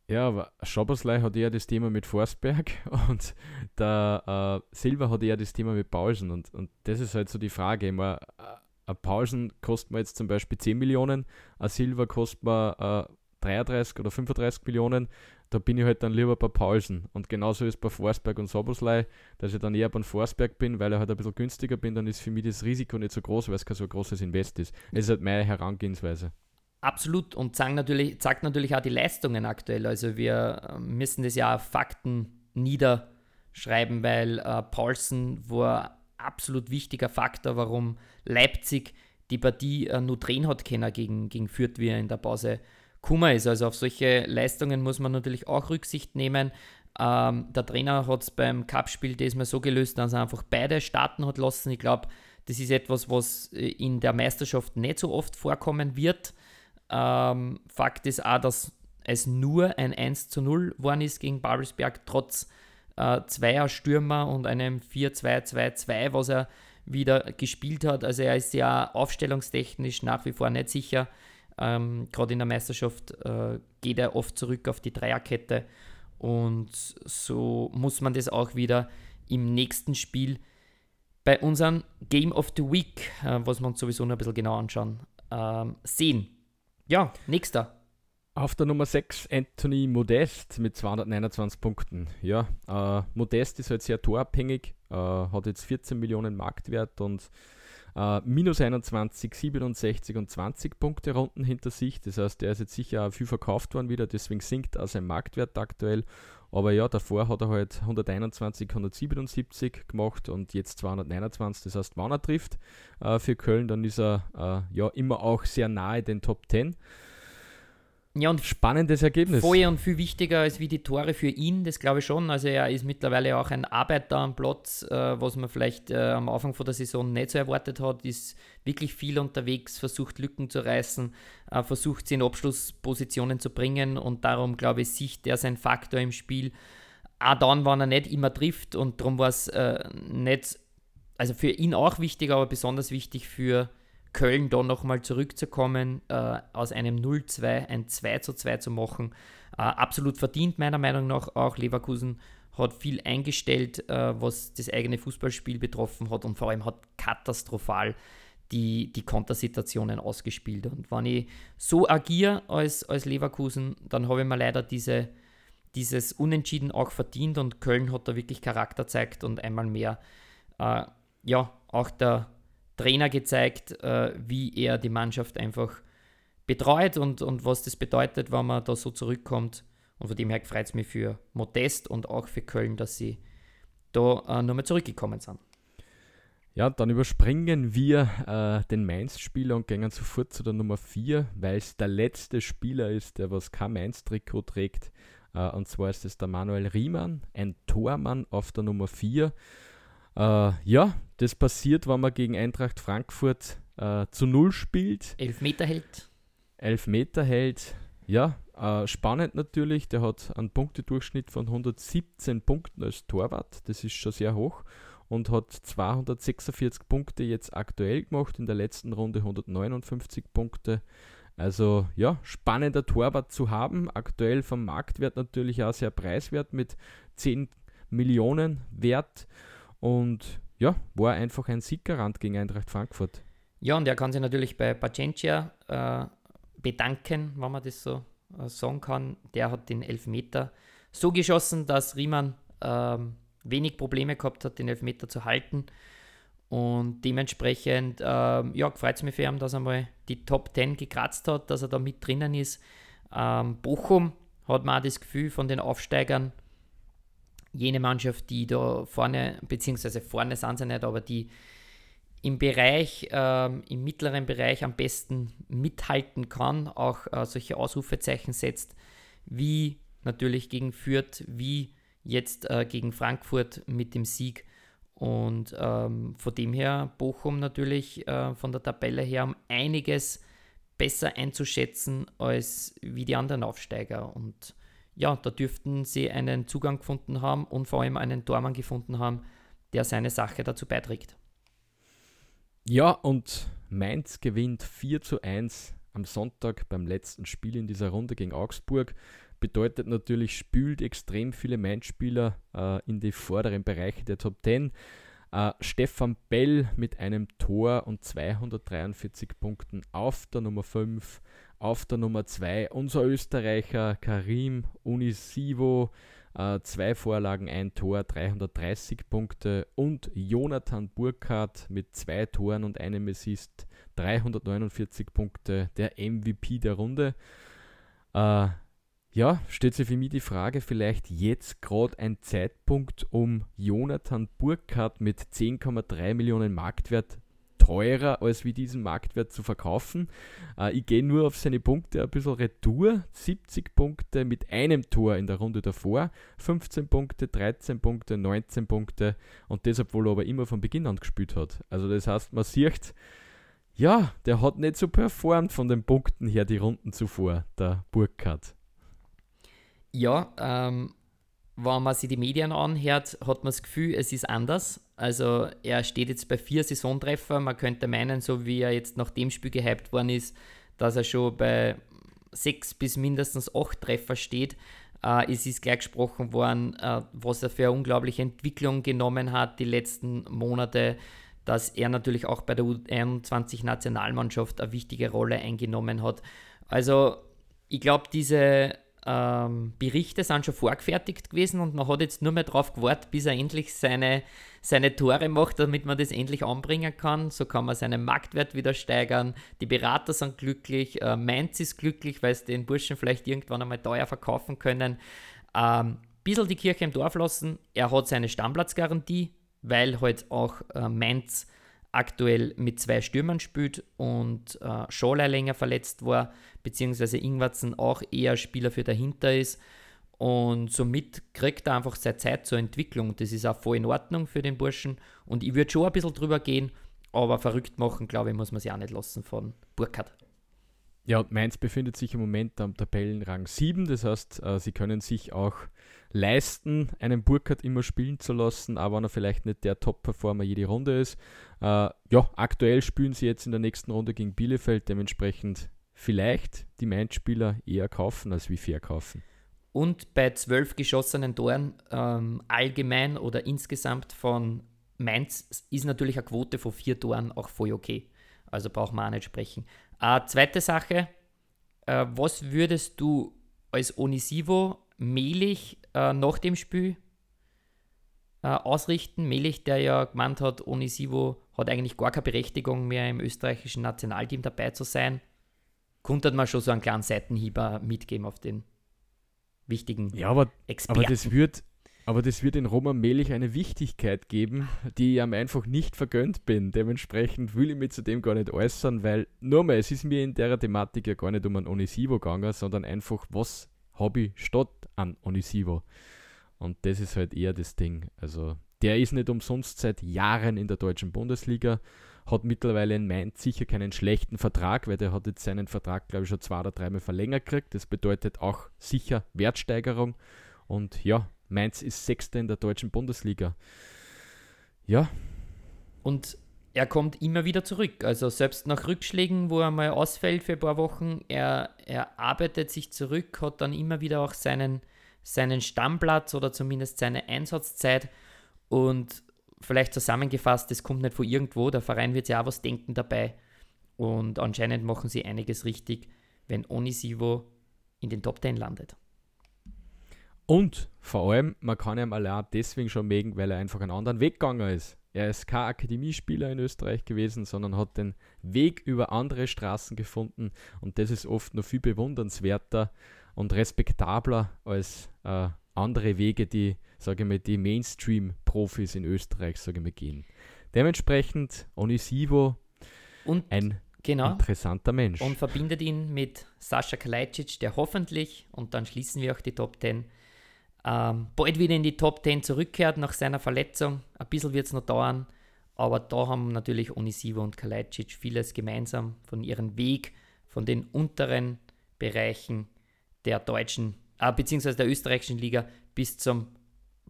Ja, aber Schoberslei hat eher das Thema mit Forsberg und der äh, Silva hat eher das Thema mit Paulsen und, und das ist halt so die Frage. Immer, äh, ein Paulsen kostet mir jetzt zum Beispiel 10 Millionen, ein Silva kostet mir äh, 33 oder 35 Millionen da bin ich halt dann lieber bei Paulsen. Und genauso ist bei Forsberg und Soboslei, dass ich dann eher beim Forsberg bin, weil er halt ein bisschen günstiger bin, dann ist für mich das Risiko nicht so groß, weil es kein so großes Invest ist. Das ist halt meine Herangehensweise. Absolut und zeigt natürlich, natürlich auch die Leistungen aktuell. Also wir äh, müssen das ja Fakten niederschreiben schreiben, weil äh, Paulsen war absolut wichtiger Faktor, warum Leipzig die Partie äh, nur drehen hat können gegen, gegen Fürth, wie er in der Pause Kummer ist. Also auf solche Leistungen muss man natürlich auch Rücksicht nehmen. Ähm, der Trainer hat es beim Cup-Spiel diesmal so gelöst, dass er einfach beide starten hat lassen. Ich glaube, das ist etwas, was äh, in der Meisterschaft nicht so oft vorkommen wird. Ähm, Fakt ist auch, dass es nur ein 1 zu 0 geworden ist gegen Babelsberg, trotz äh, zweier Stürmer und einem 4-2-2-2, was er wieder gespielt hat. Also er ist ja aufstellungstechnisch nach wie vor nicht sicher. Ähm, Gerade in der Meisterschaft äh, geht er oft zurück auf die Dreierkette. Und so muss man das auch wieder im nächsten Spiel bei unserem Game of the Week, äh, was wir uns sowieso noch ein bisschen genau anschauen, ähm, sehen. Ja, nächster. Auf der Nummer 6 Anthony Modest mit 229 Punkten. Ja, äh, Modest ist halt sehr torabhängig, äh, hat jetzt 14 Millionen Marktwert und äh, minus 21, 67 und 20 Punkte Runden hinter sich. Das heißt, der ist jetzt sicher viel verkauft worden wieder, deswegen sinkt auch sein Marktwert aktuell. Aber ja, davor hat er halt 121, 177 gemacht und jetzt 229. Das heißt, wenn er trifft äh, für Köln, dann ist er äh, ja immer auch sehr nahe den Top 10. Ja, und spannendes Ergebnis. Vorher und viel wichtiger als wie die Tore für ihn, das glaube ich schon. Also er ist mittlerweile auch ein Arbeiter am Platz, äh, was man vielleicht äh, am Anfang von der Saison nicht so erwartet hat, ist wirklich viel unterwegs, versucht Lücken zu reißen, äh, versucht sie in Abschlusspositionen zu bringen und darum glaube ich, sieht er sein Faktor im Spiel. Auch dann, wenn er nicht immer trifft und darum war es äh, nicht, also für ihn auch wichtig, aber besonders wichtig für Köln da nochmal zurückzukommen, äh, aus einem 0-2 ein 2-2 zu machen. Äh, absolut verdient, meiner Meinung nach. Auch Leverkusen hat viel eingestellt, äh, was das eigene Fußballspiel betroffen hat und vor allem hat katastrophal die, die Kontersituationen ausgespielt. Und wenn ich so agiere als, als Leverkusen, dann habe ich mir leider diese, dieses Unentschieden auch verdient und Köln hat da wirklich Charakter gezeigt und einmal mehr, äh, ja, auch der Trainer gezeigt, äh, wie er die Mannschaft einfach betreut und, und was das bedeutet, wenn man da so zurückkommt. Und von dem her freut es mich für Modest und auch für Köln, dass sie da äh, nochmal zurückgekommen sind. Ja, dann überspringen wir äh, den Mainz-Spieler und gehen sofort zu der Nummer 4, weil es der letzte Spieler ist, der was kein Mainz-Trikot trägt. Äh, und zwar ist es der Manuel Riemann, ein Tormann auf der Nummer 4. Äh, ja, das passiert, wenn man gegen Eintracht Frankfurt äh, zu Null spielt. Elfmeter hält. Elfmeter hält. Ja, äh, spannend natürlich. Der hat einen Punktedurchschnitt von 117 Punkten als Torwart. Das ist schon sehr hoch. Und hat 246 Punkte jetzt aktuell gemacht. In der letzten Runde 159 Punkte. Also ja, spannender Torwart zu haben. Aktuell vom Marktwert natürlich auch sehr preiswert mit 10 Millionen Wert. Und ja, war einfach ein Sieggarant gegen Eintracht Frankfurt. Ja, und er kann sich natürlich bei Pacencia äh, bedanken, wenn man das so äh, sagen kann. Der hat den Elfmeter so geschossen, dass Riemann äh, wenig Probleme gehabt hat, den Elfmeter zu halten. Und dementsprechend ähm, ja, freut es mich für ihn, dass er mal die Top 10 gekratzt hat, dass er da mit drinnen ist. Ähm, Bochum hat man auch das Gefühl von den Aufsteigern, jene Mannschaft, die da vorne, beziehungsweise vorne sind sie nicht, aber die im Bereich, ähm, im mittleren Bereich am besten mithalten kann, auch äh, solche Ausrufezeichen setzt, wie natürlich gegen Fürth, wie jetzt äh, gegen Frankfurt mit dem Sieg. Und ähm, von dem her Bochum natürlich äh, von der Tabelle her um einiges besser einzuschätzen als wie die anderen Aufsteiger. Und ja, da dürften sie einen Zugang gefunden haben und vor allem einen Tormann gefunden haben, der seine Sache dazu beiträgt. Ja, und Mainz gewinnt 4 zu 1 am Sonntag beim letzten Spiel in dieser Runde gegen Augsburg. Bedeutet natürlich, spült extrem viele Mainz-Spieler äh, in die vorderen Bereiche der Top 10. Äh, Stefan Bell mit einem Tor und 243 Punkten auf der Nummer 5. Auf der Nummer 2 unser Österreicher Karim Unisivo, äh, zwei Vorlagen, ein Tor, 330 Punkte und Jonathan Burkhardt mit zwei Toren und einem Assist, 349 Punkte, der MVP der Runde. Äh, ja, stellt sich für mich die Frage, vielleicht jetzt gerade ein Zeitpunkt, um Jonathan Burkhardt mit 10,3 Millionen Marktwert teurer als wie diesen Marktwert zu verkaufen. Äh, ich gehe nur auf seine Punkte ein bisschen retour. 70 Punkte mit einem Tor in der Runde davor, 15 Punkte, 13 Punkte, 19 Punkte und das, obwohl er aber immer von Beginn an gespielt hat. Also das heißt, man sieht, ja, der hat nicht so performt von den Punkten her die Runden zuvor, der Burkhardt. Ja, ähm, wenn man sich die Medien anhört, hat man das Gefühl, es ist anders. Also er steht jetzt bei vier Saisontreffer. Man könnte meinen, so wie er jetzt nach dem Spiel gehypt worden ist, dass er schon bei sechs bis mindestens acht Treffer steht. Äh, es ist gleich gesprochen worden, äh, was er für eine unglaubliche Entwicklung genommen hat die letzten Monate, dass er natürlich auch bei der U21-Nationalmannschaft eine wichtige Rolle eingenommen hat. Also ich glaube, diese ähm, Berichte sind schon vorgefertigt gewesen und man hat jetzt nur mehr darauf gewartet, bis er endlich seine, seine Tore macht, damit man das endlich anbringen kann. So kann man seinen Marktwert wieder steigern. Die Berater sind glücklich, äh, Mainz ist glücklich, weil es den Burschen vielleicht irgendwann einmal teuer verkaufen können. Ähm, bisschen die Kirche im Dorf lassen. Er hat seine Stammplatzgarantie, weil halt auch äh, Mainz aktuell mit zwei Stürmern spielt und äh, Scholei länger verletzt war, beziehungsweise Ingwertsen auch eher Spieler für dahinter ist. Und somit kriegt er einfach seine Zeit zur Entwicklung. Das ist auch voll in Ordnung für den Burschen. Und ich würde schon ein bisschen drüber gehen, aber verrückt machen, glaube ich, muss man sich auch nicht lassen von Burkhardt. Ja, Mainz befindet sich im Moment am Tabellenrang 7, das heißt, äh, sie können sich auch leisten, einen Burkhardt immer spielen zu lassen, aber wenn er vielleicht nicht der Top-Performer jede Runde ist. Äh, ja, aktuell spielen sie jetzt in der nächsten Runde gegen Bielefeld, dementsprechend vielleicht die Mainz-Spieler eher kaufen als wie verkaufen. Und bei zwölf geschossenen Toren ähm, allgemein oder insgesamt von Mainz ist natürlich eine Quote von vier Toren auch voll okay. Also braucht man auch nicht sprechen. Äh, zweite Sache, äh, was würdest du als Onisivo Melich äh, nach dem Spiel äh, ausrichten? Melich, der ja gemeint hat, Onisivo hat eigentlich gar keine Berechtigung mehr im österreichischen Nationalteam dabei zu sein. Konnte man schon so einen kleinen Seitenhieber mitgeben auf den wichtigen ja, aber, Experten. Aber das wird, aber das wird in Roman Melich eine Wichtigkeit geben, die ich ihm einfach nicht vergönnt bin. Dementsprechend will ich mich zu dem gar nicht äußern, weil nur mal, es ist mir in der Thematik ja gar nicht um einen Onisivo gegangen, sondern einfach, was ich statt an Onisivo? Und das ist halt eher das Ding. Also, der ist nicht umsonst seit Jahren in der deutschen Bundesliga, hat mittlerweile in Mainz sicher keinen schlechten Vertrag, weil der hat jetzt seinen Vertrag, glaube ich, schon zwei oder dreimal verlängert gekriegt. Das bedeutet auch sicher Wertsteigerung. Und ja, Mainz ist Sechster in der deutschen Bundesliga. Ja. Und er kommt immer wieder zurück. Also selbst nach Rückschlägen, wo er mal ausfällt für ein paar Wochen, er, er arbeitet sich zurück, hat dann immer wieder auch seinen, seinen Stammplatz oder zumindest seine Einsatzzeit. Und vielleicht zusammengefasst, das kommt nicht von irgendwo, der Verein wird ja auch was denken dabei. Und anscheinend machen sie einiges richtig, wenn Onisivo in den Top 10 landet. Und vor allem, man kann ihm allein deswegen schon mögen, weil er einfach einen anderen Weg gegangen ist. Er ist kein Akademiespieler in Österreich gewesen, sondern hat den Weg über andere Straßen gefunden und das ist oft noch viel bewundernswerter und respektabler als äh, andere Wege, die, sage ich mal, die Mainstream-Profis in Österreich, sage ich mal, gehen. Dementsprechend Onisivo und ein genau, interessanter Mensch. Und verbindet ihn mit Sascha Kalajdzic, der hoffentlich, und dann schließen wir auch die Top 10, ähm, bald wieder in die Top 10 zurückkehrt nach seiner Verletzung. Ein bisschen wird es noch dauern, aber da haben natürlich Onisivo und Kalajdzic vieles gemeinsam von ihrem Weg, von den unteren Bereichen der deutschen, äh, beziehungsweise der österreichischen Liga bis, zum,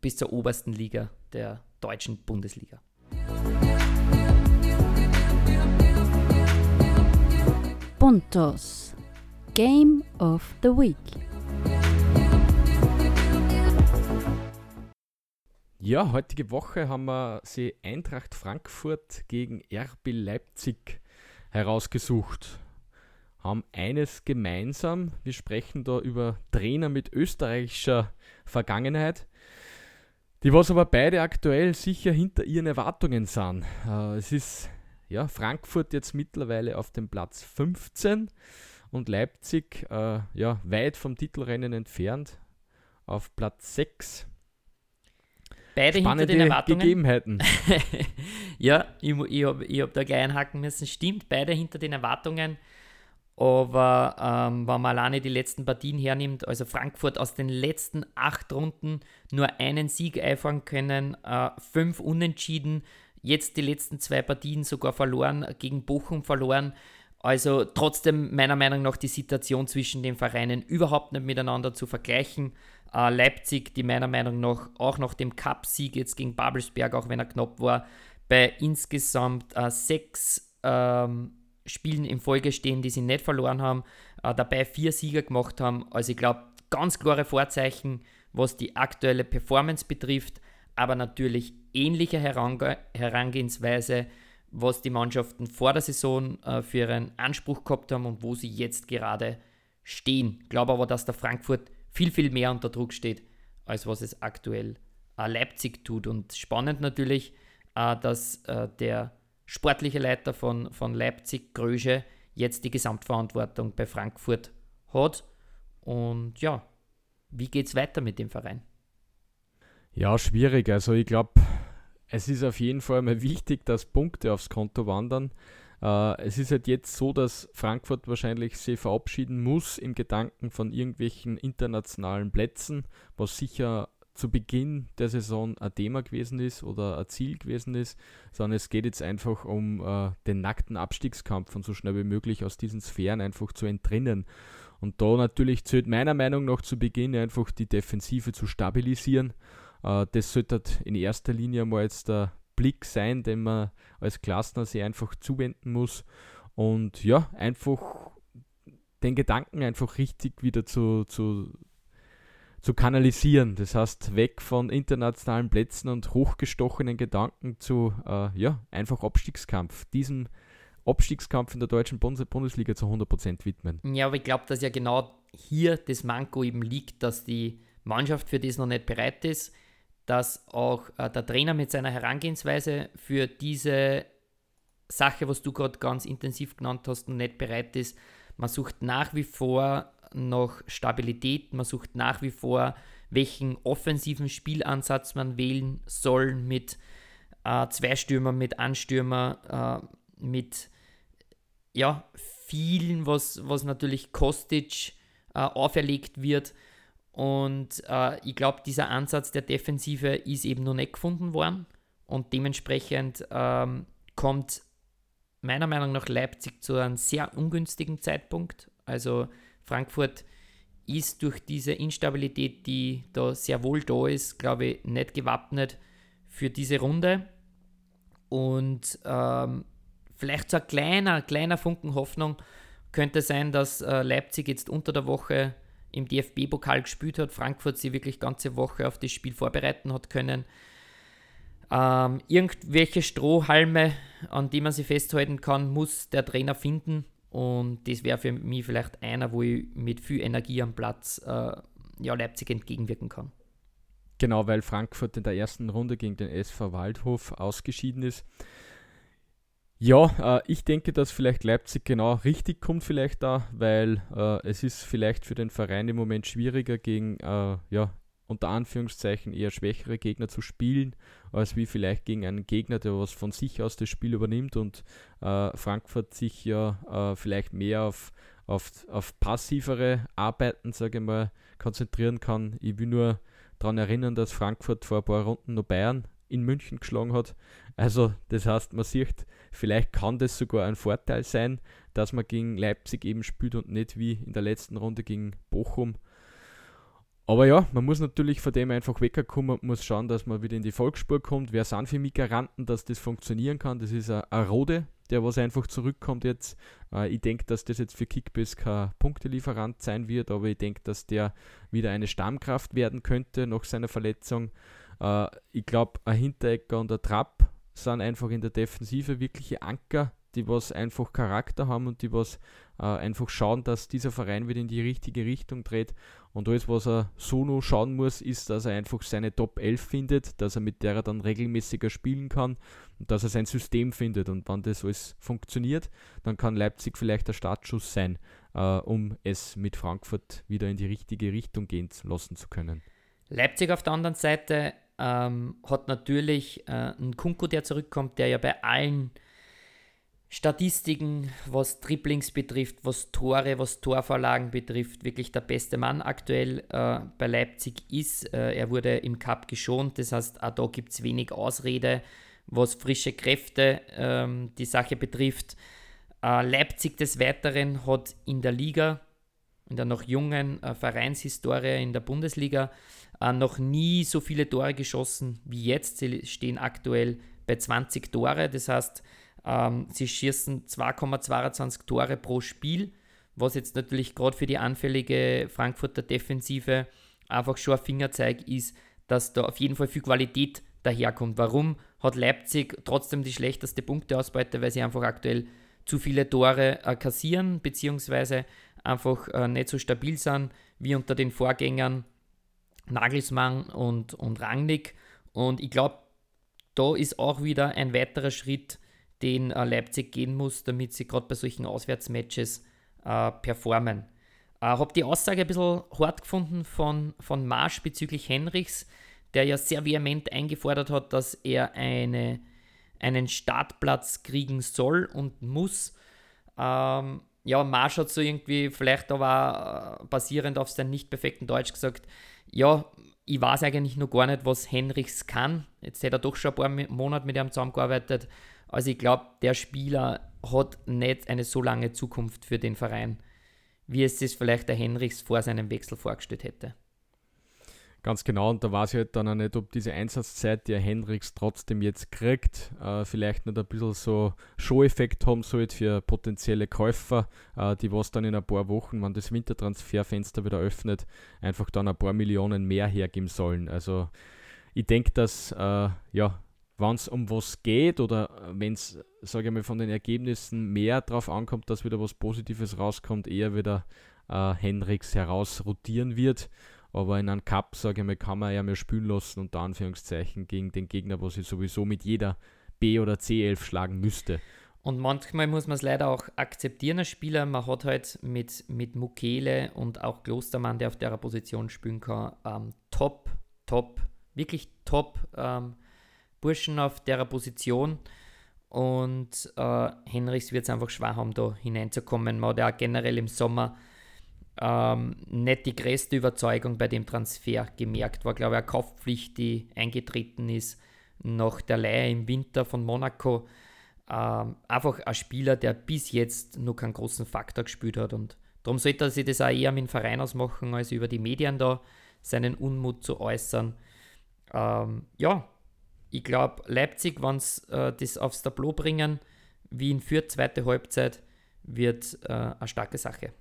bis zur obersten Liga der deutschen Bundesliga. Puntos Game of the Week. Ja, heutige Woche haben wir sie Eintracht Frankfurt gegen RB Leipzig herausgesucht. Haben eines gemeinsam, wir sprechen da über Trainer mit österreichischer Vergangenheit, die was aber beide aktuell sicher hinter ihren Erwartungen sind. Äh, es ist ja, Frankfurt jetzt mittlerweile auf dem Platz 15 und Leipzig äh, ja, weit vom Titelrennen entfernt. Auf Platz 6. Beide Spannende hinter den Erwartungen. Gegebenheiten. ja, ich, ich habe ich hab da gleich einhaken müssen. Stimmt, beide hinter den Erwartungen. Aber ähm, wenn man alleine die letzten Partien hernimmt, also Frankfurt aus den letzten acht Runden nur einen Sieg einfahren können, äh, fünf Unentschieden, jetzt die letzten zwei Partien sogar verloren, gegen Bochum verloren. Also trotzdem meiner Meinung nach die Situation zwischen den Vereinen überhaupt nicht miteinander zu vergleichen. Äh, Leipzig, die meiner Meinung nach auch nach dem Cup-Sieg jetzt gegen Babelsberg, auch wenn er knapp war, bei insgesamt äh, sechs ähm, Spielen in Folge stehen, die sie nicht verloren haben, äh, dabei vier Sieger gemacht haben. Also ich glaube, ganz klare Vorzeichen, was die aktuelle Performance betrifft, aber natürlich ähnliche Herange Herangehensweise, was die Mannschaften vor der Saison äh, für ihren Anspruch gehabt haben und wo sie jetzt gerade stehen. Ich glaube aber, dass der Frankfurt viel, viel mehr unter Druck steht, als was es aktuell äh, Leipzig tut. Und spannend natürlich, äh, dass äh, der sportliche Leiter von, von Leipzig, Grösche, jetzt die Gesamtverantwortung bei Frankfurt hat. Und ja, wie geht es weiter mit dem Verein? Ja, schwierig. Also ich glaube, es ist auf jeden Fall mal wichtig, dass Punkte aufs Konto wandern. Äh, es ist halt jetzt so, dass Frankfurt wahrscheinlich sich verabschieden muss im Gedanken von irgendwelchen internationalen Plätzen, was sicher zu Beginn der Saison ein Thema gewesen ist oder ein Ziel gewesen ist, sondern es geht jetzt einfach um äh, den nackten Abstiegskampf und so schnell wie möglich aus diesen Sphären einfach zu entrinnen. Und da natürlich zählt meiner Meinung nach zu Beginn einfach die Defensive zu stabilisieren. Äh, das sollte halt in erster Linie mal jetzt der Blick sein, den man als Klassner sich einfach zuwenden muss. Und ja, einfach den Gedanken einfach richtig wieder zu, zu, zu kanalisieren. Das heißt, weg von internationalen Plätzen und hochgestochenen Gedanken zu, äh, ja, einfach Abstiegskampf. Diesen Abstiegskampf in der deutschen Bundes Bundesliga zu 100% widmen. Ja, aber ich glaube, dass ja genau hier das Manko eben liegt, dass die Mannschaft für das noch nicht bereit ist, dass auch äh, der Trainer mit seiner Herangehensweise für diese Sache, was du gerade ganz intensiv genannt hast, noch nicht bereit ist. Man sucht nach wie vor nach Stabilität, man sucht nach wie vor, welchen offensiven Spielansatz man wählen soll mit äh, zwei Stürmer, mit Anstürmer, äh, mit ja, vielen, was, was natürlich Kostic äh, auferlegt wird. Und äh, ich glaube, dieser Ansatz der Defensive ist eben noch nicht gefunden worden. Und dementsprechend ähm, kommt meiner Meinung nach Leipzig zu einem sehr ungünstigen Zeitpunkt. Also Frankfurt ist durch diese Instabilität, die da sehr wohl da ist, glaube ich, nicht gewappnet für diese Runde. Und ähm, vielleicht so ein kleiner, kleiner Funken Hoffnung könnte sein, dass äh, Leipzig jetzt unter der Woche im DFB-Pokal gespielt hat, Frankfurt sie wirklich ganze Woche auf das Spiel vorbereiten hat können. Ähm, irgendwelche Strohhalme, an die man sich festhalten kann, muss der Trainer finden. Und das wäre für mich vielleicht einer, wo ich mit viel Energie am Platz äh, ja, Leipzig entgegenwirken kann. Genau, weil Frankfurt in der ersten Runde gegen den SV Waldhof ausgeschieden ist. Ja, äh, ich denke, dass vielleicht Leipzig genau richtig kommt, vielleicht da, weil äh, es ist vielleicht für den Verein im Moment schwieriger gegen, äh, ja, unter Anführungszeichen eher schwächere Gegner zu spielen, als wie vielleicht gegen einen Gegner, der was von sich aus das Spiel übernimmt und äh, Frankfurt sich ja äh, vielleicht mehr auf, auf, auf passivere Arbeiten, sage ich mal, konzentrieren kann. Ich will nur daran erinnern, dass Frankfurt vor ein paar Runden noch Bayern in München geschlagen hat. Also das heißt, man sieht, vielleicht kann das sogar ein Vorteil sein, dass man gegen Leipzig eben spielt und nicht wie in der letzten Runde gegen Bochum. Aber ja, man muss natürlich von dem einfach wegkommen und muss schauen, dass man wieder in die Volksspur kommt. Wer sind für mich Garanten, dass das funktionieren kann? Das ist ein Rode, der was einfach zurückkommt jetzt. Äh, ich denke, dass das jetzt für Kickbiss kein Punktelieferant sein wird, aber ich denke, dass der wieder eine Stammkraft werden könnte nach seiner Verletzung. Äh, ich glaube, ein Hinterecker und ein Trapp sind einfach in der Defensive wirkliche Anker, die was einfach Charakter haben und die was äh, einfach schauen, dass dieser Verein wieder in die richtige Richtung dreht. Und alles, was er so noch schauen muss, ist, dass er einfach seine Top 11 findet, dass er mit der er dann regelmäßiger spielen kann und dass er sein System findet. Und wenn das alles funktioniert, dann kann Leipzig vielleicht der Startschuss sein. äh, um es mit Frankfurt wieder in die richtige Richtung gehen lassen zu können. Leipzig auf der anderen Seite ähm, hat natürlich äh, einen Kunku, der zurückkommt, der ja bei allen Statistiken, was Triplings betrifft, was Tore, was Torvorlagen betrifft, wirklich der beste Mann aktuell äh, bei Leipzig ist. Äh, er wurde im Cup geschont, das heißt, auch da gibt es wenig Ausrede, was frische Kräfte ähm, die Sache betrifft. Äh, Leipzig des Weiteren hat in der Liga, in der noch jungen äh, Vereinshistorie in der Bundesliga, äh, noch nie so viele Tore geschossen wie jetzt. Sie stehen aktuell bei 20 Tore, das heißt, ähm, sie schießen 2,22 Tore pro Spiel, was jetzt natürlich gerade für die anfällige Frankfurter Defensive einfach schon ein Fingerzeig ist, dass da auf jeden Fall viel Qualität daherkommt. Warum hat Leipzig trotzdem die schlechteste Punkteausbeute? Weil sie einfach aktuell zu viele Tore äh, kassieren, beziehungsweise einfach äh, nicht so stabil sind wie unter den Vorgängern Nagelsmann und, und Rangnick. Und ich glaube, da ist auch wieder ein weiterer Schritt den äh, Leipzig gehen muss, damit sie gerade bei solchen Auswärtsmatches äh, performen. Äh, habe die Aussage ein bisschen hart gefunden von, von Marsch bezüglich Henrichs, der ja sehr vehement eingefordert hat, dass er eine, einen Startplatz kriegen soll und muss. Ähm, ja, Marsch hat so irgendwie vielleicht aber äh, basierend auf seinem nicht perfekten Deutsch gesagt, ja, ich weiß eigentlich noch gar nicht, was Henrichs kann. Jetzt hat er doch schon ein paar Monate mit ihm zusammengearbeitet. Also ich glaube, der Spieler hat nicht eine so lange Zukunft für den Verein, wie es sich vielleicht der Henrichs vor seinem Wechsel vorgestellt hätte. Ganz genau, und da weiß ich halt dann auch nicht, ob diese Einsatzzeit, die er Henrichs trotzdem jetzt kriegt, äh, vielleicht nicht ein bisschen so Show-Effekt haben sollte für potenzielle Käufer, äh, die was dann in ein paar Wochen, wenn das Wintertransferfenster wieder öffnet, einfach dann ein paar Millionen mehr hergeben sollen. Also ich denke, dass äh, ja, wenn es um was geht oder wenn es, sage ich mal, von den Ergebnissen mehr darauf ankommt, dass wieder was Positives rauskommt, eher wieder äh, Henriks herausrotieren wird. Aber in einem Cup, sage ich mal, kann man ja mehr spielen lassen, unter Anführungszeichen, gegen den Gegner, was ich sowieso mit jeder B- oder C11 schlagen müsste. Und manchmal muss man es leider auch akzeptieren als Spieler. Man hat halt mit, mit Mukele und auch Klostermann, der auf der Position spielen kann, ähm, top, top, wirklich top ähm, Burschen auf der Position. Und äh, Henrichs wird es einfach schwer haben, da hineinzukommen. Man hat ja generell im Sommer ähm, nicht die größte Überzeugung bei dem Transfer gemerkt. War, glaube ich, eine Kaufpflicht, die eingetreten ist nach der Leihe im Winter von Monaco. Ähm, einfach ein Spieler, der bis jetzt noch keinen großen Faktor gespielt hat. Und darum sollte er sich das auch eher mit dem Verein ausmachen, als über die Medien da seinen Unmut zu äußern. Ähm, ja, ich glaube, Leipzig, wenn sie äh, das aufs Tableau bringen, wie in Fürth, zweite Halbzeit, wird äh, eine starke Sache.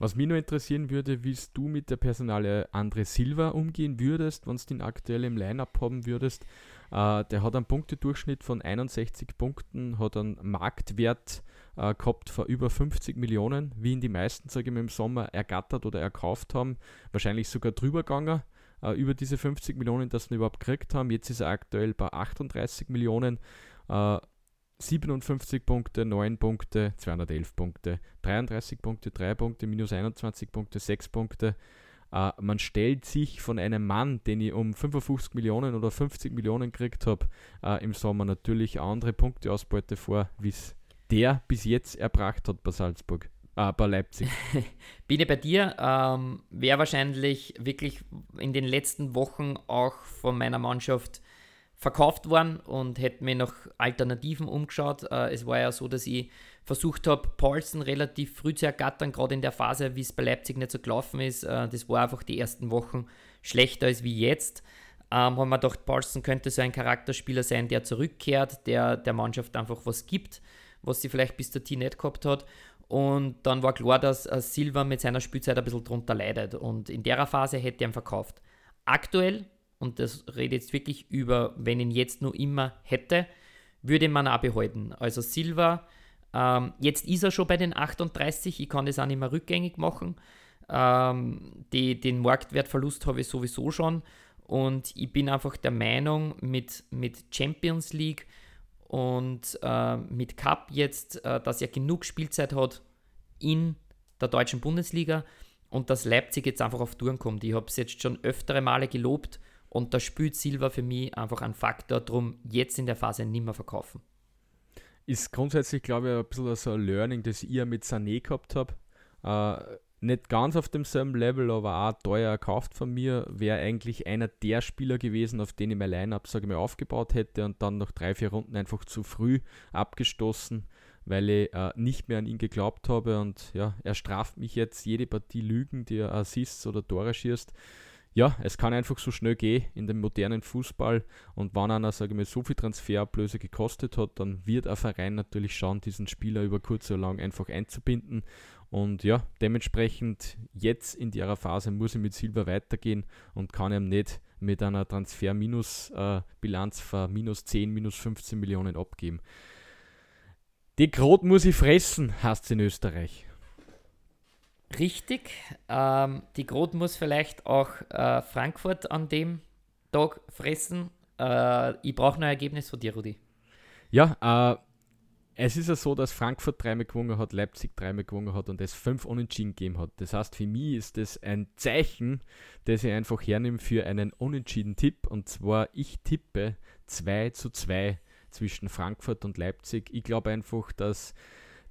Was mich nur interessieren würde, wie du mit der Personale André Silva umgehen würdest, wenn du den aktuell im Line-Up haben würdest. Äh, der hat einen Punktedurchschnitt von 61 Punkten, hat einen Marktwert äh, gehabt von über 50 Millionen, wie ihn die meisten, sage ich im Sommer ergattert oder erkauft haben. Wahrscheinlich sogar drüber gegangen äh, über diese 50 Millionen, das sie überhaupt gekriegt haben. Jetzt ist er aktuell bei 38 Millionen. Äh, 57 Punkte, 9 Punkte, 211 Punkte, 33 Punkte, 3 Punkte, minus 21 Punkte, 6 Punkte. Uh, man stellt sich von einem Mann, den ich um 55 Millionen oder 50 Millionen gekriegt habe, uh, im Sommer natürlich andere Punkteausbeute vor, wie es der bis jetzt erbracht hat bei Salzburg. Ah, bei Leipzig. Bin ich bei dir. Ähm, Wäre wahrscheinlich wirklich in den letzten Wochen auch von meiner Mannschaft verkauft worden und hätte mir nach Alternativen umgeschaut. Äh, es war ja so, dass ich versucht habe, Paulsen relativ früh zu ergattern, gerade in der Phase, wie es bei Leipzig nicht so gelaufen ist. Äh, das war einfach die ersten Wochen schlechter als wie jetzt. Ähm, haben wir gedacht, Paulsen könnte so ein Charakterspieler sein, der zurückkehrt, der der Mannschaft einfach was gibt, was sie vielleicht bis dahin nicht gehabt hat. Und dann war klar, dass äh, Silva mit seiner Spielzeit ein bisschen drunter leidet. Und in der Phase hätte er ihn verkauft. Aktuell, und das rede jetzt wirklich über, wenn ihn jetzt nur immer hätte, würde man auch behalten. Also Silva, ähm, jetzt ist er schon bei den 38, ich kann das auch nicht mehr rückgängig machen. Ähm, die, den Marktwertverlust habe ich sowieso schon. Und ich bin einfach der Meinung, mit, mit Champions League und äh, mit Cup jetzt, äh, dass er genug Spielzeit hat, ihn der deutschen Bundesliga und dass Leipzig jetzt einfach auf Touren kommt. Ich habe es jetzt schon öftere Male gelobt und da spielt Silva für mich einfach ein Faktor, drum jetzt in der Phase nicht mehr verkaufen. Ist grundsätzlich, glaube ich, ein bisschen so ein Learning, das ich mit Sané gehabt habe. Äh, nicht ganz auf demselben Level, aber auch teuer erkauft von mir, wäre eigentlich einer der Spieler gewesen, auf den ich mein Line-Up, sage ich mal, aufgebaut hätte und dann nach drei, vier Runden einfach zu früh abgestoßen, weil ich äh, nicht mehr an ihn geglaubt habe und ja, er straft mich jetzt jede Partie Lügen, die er Assists oder Tore schießt. Ja, es kann einfach so schnell gehen in dem modernen Fußball und wenn einer, sage ich mal, so viel Transferablöse gekostet hat, dann wird ein Verein natürlich schauen, diesen Spieler über kurz oder lang einfach einzubinden und ja, dementsprechend jetzt in der Phase muss ich mit Silber weitergehen und kann ihm nicht mit einer Transfer-Minus-Bilanz äh, von minus 10, minus 15 Millionen abgeben. Die Krot muss ich fressen, heißt es in Österreich. Richtig. Ähm, die Krot muss vielleicht auch äh, Frankfurt an dem Tag fressen. Äh, ich brauche noch ein Ergebnis von dir, Rudi. Ja, äh, es ist ja so, dass Frankfurt dreimal gewonnen hat, Leipzig dreimal gewonnen hat und es fünf Unentschieden gegeben hat. Das heißt, für mich ist das ein Zeichen, das ich einfach hernehme für einen Unentschieden-Tipp. Und zwar, ich tippe 2 zu 2 zwischen Frankfurt und Leipzig. Ich glaube einfach, dass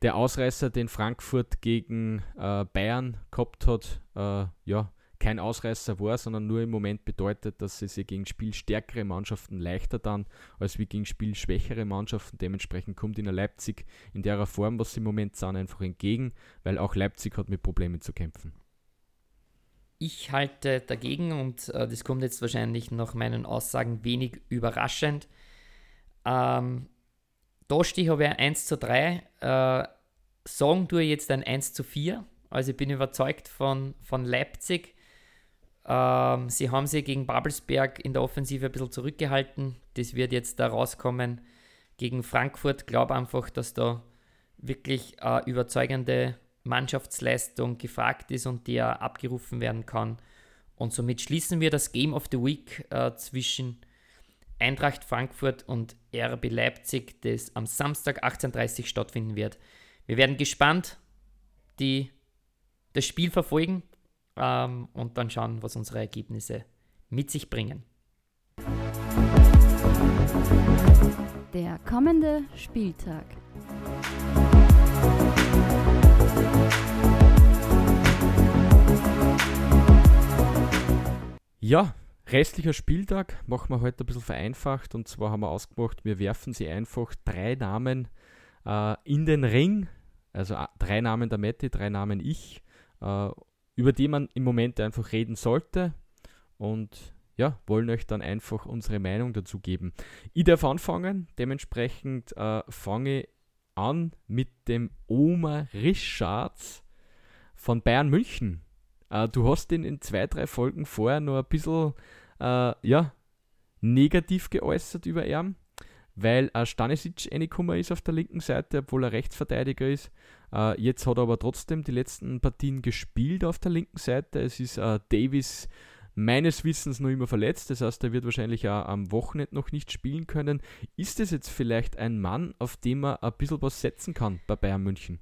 der Ausreißer, den Frankfurt gegen äh, Bayern gehabt hat, äh, ja, kein Ausreißer war, sondern nur im Moment bedeutet, dass sie sich gegen spielstärkere Mannschaften leichter dann als wie gegen spielschwächere Mannschaften. Dementsprechend kommt ihnen Leipzig in der Form, was sie im Moment sind, einfach entgegen, weil auch Leipzig hat mit Problemen zu kämpfen. Ich halte dagegen und äh, das kommt jetzt wahrscheinlich nach meinen Aussagen wenig überraschend. Ähm, da stehe ich aber 1 zu 3. Äh, sagen tue ich jetzt ein 1 zu 4. Also ich bin überzeugt von, von Leipzig. Ähm, sie haben sich gegen Babelsberg in der Offensive ein bisschen zurückgehalten. Das wird jetzt da rauskommen gegen Frankfurt. Glaube einfach, dass da wirklich eine überzeugende Mannschaftsleistung gefragt ist und die abgerufen werden kann. Und somit schließen wir das Game of the Week äh, zwischen Eintracht Frankfurt und RB Leipzig, das am Samstag 18.30 Uhr stattfinden wird. Wir werden gespannt die, das Spiel verfolgen ähm, und dann schauen, was unsere Ergebnisse mit sich bringen. Der kommende Spieltag. Ja, restlicher Spieltag machen wir heute ein bisschen vereinfacht und zwar haben wir ausgemacht, wir werfen sie einfach drei Namen äh, in den Ring, also äh, drei Namen der Mette, drei Namen ich äh, über die man im Moment einfach reden sollte. Und ja, wollen euch dann einfach unsere Meinung dazu geben. Ich darf anfangen, dementsprechend äh, fange an mit dem Oma Richards von Bayern München. Äh, du hast ihn in zwei, drei Folgen vorher noch ein bisschen äh, ja, negativ geäußert über ihn weil äh, Stanisic reingekommen ist auf der linken Seite, obwohl er Rechtsverteidiger ist. Äh, jetzt hat er aber trotzdem die letzten Partien gespielt auf der linken Seite. Es ist äh, Davis meines Wissens noch immer verletzt, das heißt, er wird wahrscheinlich auch am Wochenende noch nicht spielen können. Ist es jetzt vielleicht ein Mann, auf den man ein bisschen was setzen kann bei Bayern München?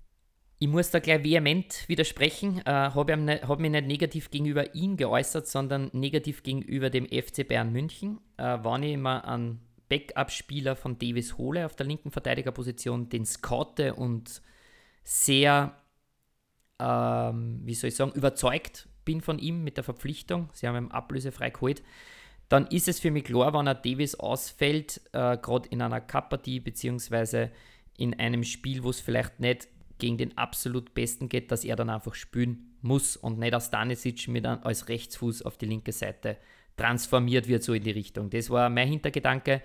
Ich muss da gleich vehement widersprechen. Äh, Habe hab mich nicht negativ gegenüber ihm geäußert, sondern negativ gegenüber dem FC Bayern München. Äh, wenn ich immer an Backup-Spieler von Davis hole auf der linken Verteidigerposition, den scoute und sehr, ähm, wie soll ich sagen, überzeugt bin von ihm mit der Verpflichtung. Sie haben ihn ablösefrei geholt. Dann ist es für mich klar, wenn er Davis ausfällt, äh, gerade in einer Cup-Partie beziehungsweise in einem Spiel, wo es vielleicht nicht gegen den absolut Besten geht, dass er dann einfach spielen muss und nicht als Stanisic mit als Rechtsfuß auf die linke Seite transformiert wird, so in die Richtung. Das war mein Hintergedanke.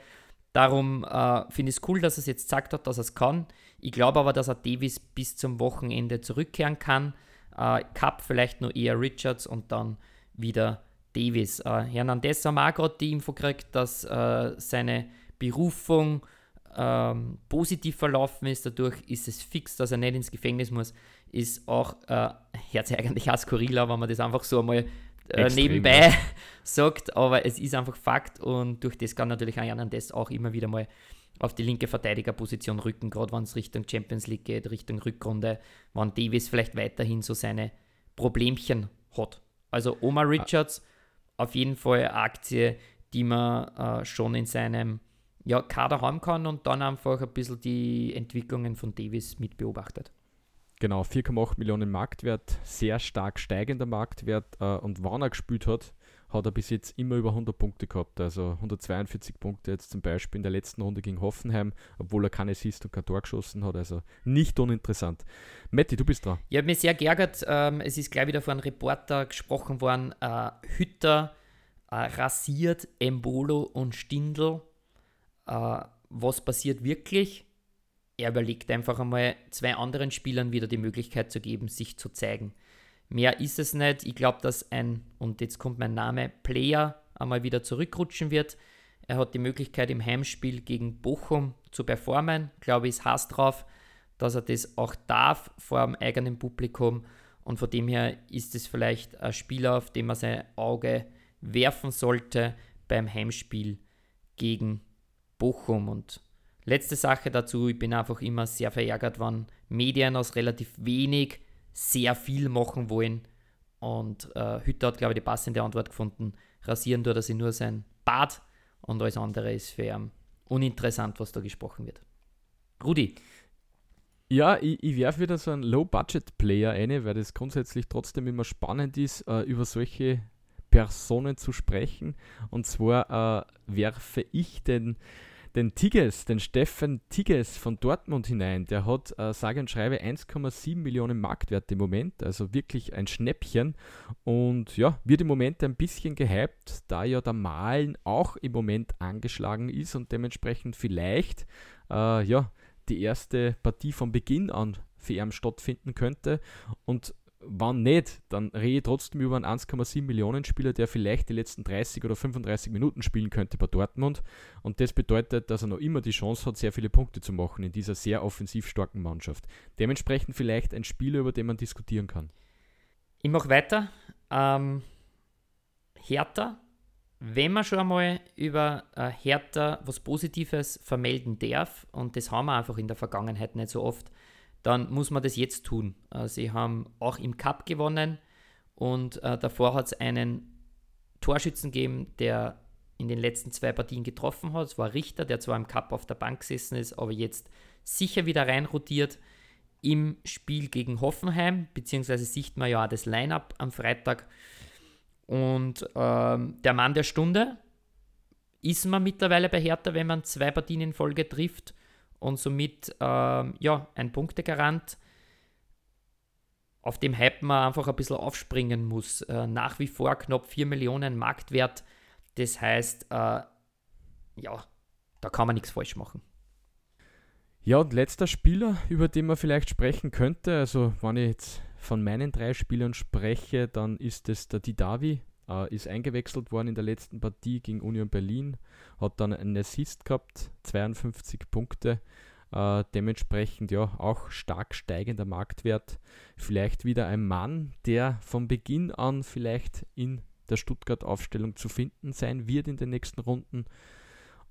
Darum äh, finde ich es cool, dass er es jetzt gesagt hat, dass er es kann. Ich glaube aber, dass er Davis bis zum Wochenende zurückkehren kann. Äh, Cup vielleicht nur eher Richards und dann wieder Davis. Äh, Hernandez haben auch gerade die Info gekriegt, dass äh, seine Berufung ähm, positiv verlaufen ist. Dadurch ist es fix, dass er nicht ins Gefängnis muss. Ist auch, äh, hört sich eigentlich auch skurril wenn man das einfach so einmal äh, nebenbei sagt, aber es ist einfach Fakt und durch das kann natürlich Jan Hernandez auch immer wieder mal auf die linke Verteidigerposition rücken, gerade wenn es Richtung Champions League geht, Richtung Rückrunde, wann Davis vielleicht weiterhin so seine Problemchen hat. Also Omar Richards, ah. auf jeden Fall eine Aktie, die man äh, schon in seinem ja, Kader haben kann und dann einfach ein bisschen die Entwicklungen von Davis mit beobachtet. Genau, 4,8 Millionen Marktwert, sehr stark steigender Marktwert äh, und wann er gespielt hat, hat er bis jetzt immer über 100 Punkte gehabt. Also 142 Punkte jetzt zum Beispiel in der letzten Runde gegen Hoffenheim, obwohl er keine Assist und kein Tor geschossen hat. Also nicht uninteressant. Matti, du bist dran. Ich habe mich sehr geärgert. Ähm, es ist gleich wieder von einem Reporter gesprochen worden. Äh, Hütter äh, rasiert Embolo und Stindl. Äh, was passiert wirklich? er überlegt einfach einmal, zwei anderen Spielern wieder die Möglichkeit zu geben, sich zu zeigen. Mehr ist es nicht. Ich glaube, dass ein, und jetzt kommt mein Name, Player einmal wieder zurückrutschen wird. Er hat die Möglichkeit im Heimspiel gegen Bochum zu performen. Ich glaube, ist Hass drauf, dass er das auch darf vor dem eigenen Publikum. Und von dem her ist es vielleicht ein Spieler, auf den man sein Auge werfen sollte beim Heimspiel gegen Bochum. Und Letzte Sache dazu, ich bin einfach immer sehr verärgert, wenn Medien aus relativ wenig sehr viel machen wollen. Und äh, Hütter hat, glaube ich, die passende Antwort gefunden. Rasieren tut er sich nur sein Bart und alles andere ist für ihn uninteressant, was da gesprochen wird. Rudi. Ja, ich, ich werfe wieder so einen Low-Budget-Player ein, weil das grundsätzlich trotzdem immer spannend ist, äh, über solche Personen zu sprechen. Und zwar äh, werfe ich den den Tigges, den Steffen Tigges von Dortmund hinein. Der hat äh, sage und schreibe 1,7 Millionen Marktwert im Moment, also wirklich ein Schnäppchen. Und ja, wird im Moment ein bisschen gehypt, da ja der Malen auch im Moment angeschlagen ist und dementsprechend vielleicht äh, ja, die erste Partie von Beginn an für ihn stattfinden könnte. Und wann nicht, dann rede ich trotzdem über einen 1,7 Millionen Spieler, der vielleicht die letzten 30 oder 35 Minuten spielen könnte bei Dortmund. Und das bedeutet, dass er noch immer die Chance hat, sehr viele Punkte zu machen in dieser sehr offensiv starken Mannschaft. Dementsprechend vielleicht ein Spieler, über den man diskutieren kann. Ich mache weiter. Ähm, Hertha. Wenn man schon einmal über äh, Hertha was Positives vermelden darf, und das haben wir einfach in der Vergangenheit nicht so oft, dann muss man das jetzt tun. Äh, sie haben auch im Cup gewonnen und äh, davor hat es einen Torschützen gegeben, der in den letzten zwei Partien getroffen hat. Es war Richter, der zwar im Cup auf der Bank gesessen ist, aber jetzt sicher wieder reinrotiert im Spiel gegen Hoffenheim, beziehungsweise sieht man ja auch das Line-up am Freitag. Und ähm, der Mann der Stunde ist man mittlerweile bei Hertha, wenn man zwei Partien in Folge trifft und somit ähm, ja, ein Punktegarant, auf dem Hype man einfach ein bisschen aufspringen muss. Äh, nach wie vor knapp 4 Millionen Marktwert. Das heißt, äh, ja, da kann man nichts falsch machen. Ja, und letzter Spieler, über den man vielleicht sprechen könnte, also wenn ich jetzt von meinen drei Spielern spreche, dann ist es der Didavi, äh, ist eingewechselt worden in der letzten Partie gegen Union Berlin, hat dann einen Assist gehabt, 52 Punkte. Äh, dementsprechend ja auch stark steigender Marktwert. Vielleicht wieder ein Mann, der von Beginn an vielleicht in der Stuttgart-Aufstellung zu finden sein wird in den nächsten Runden.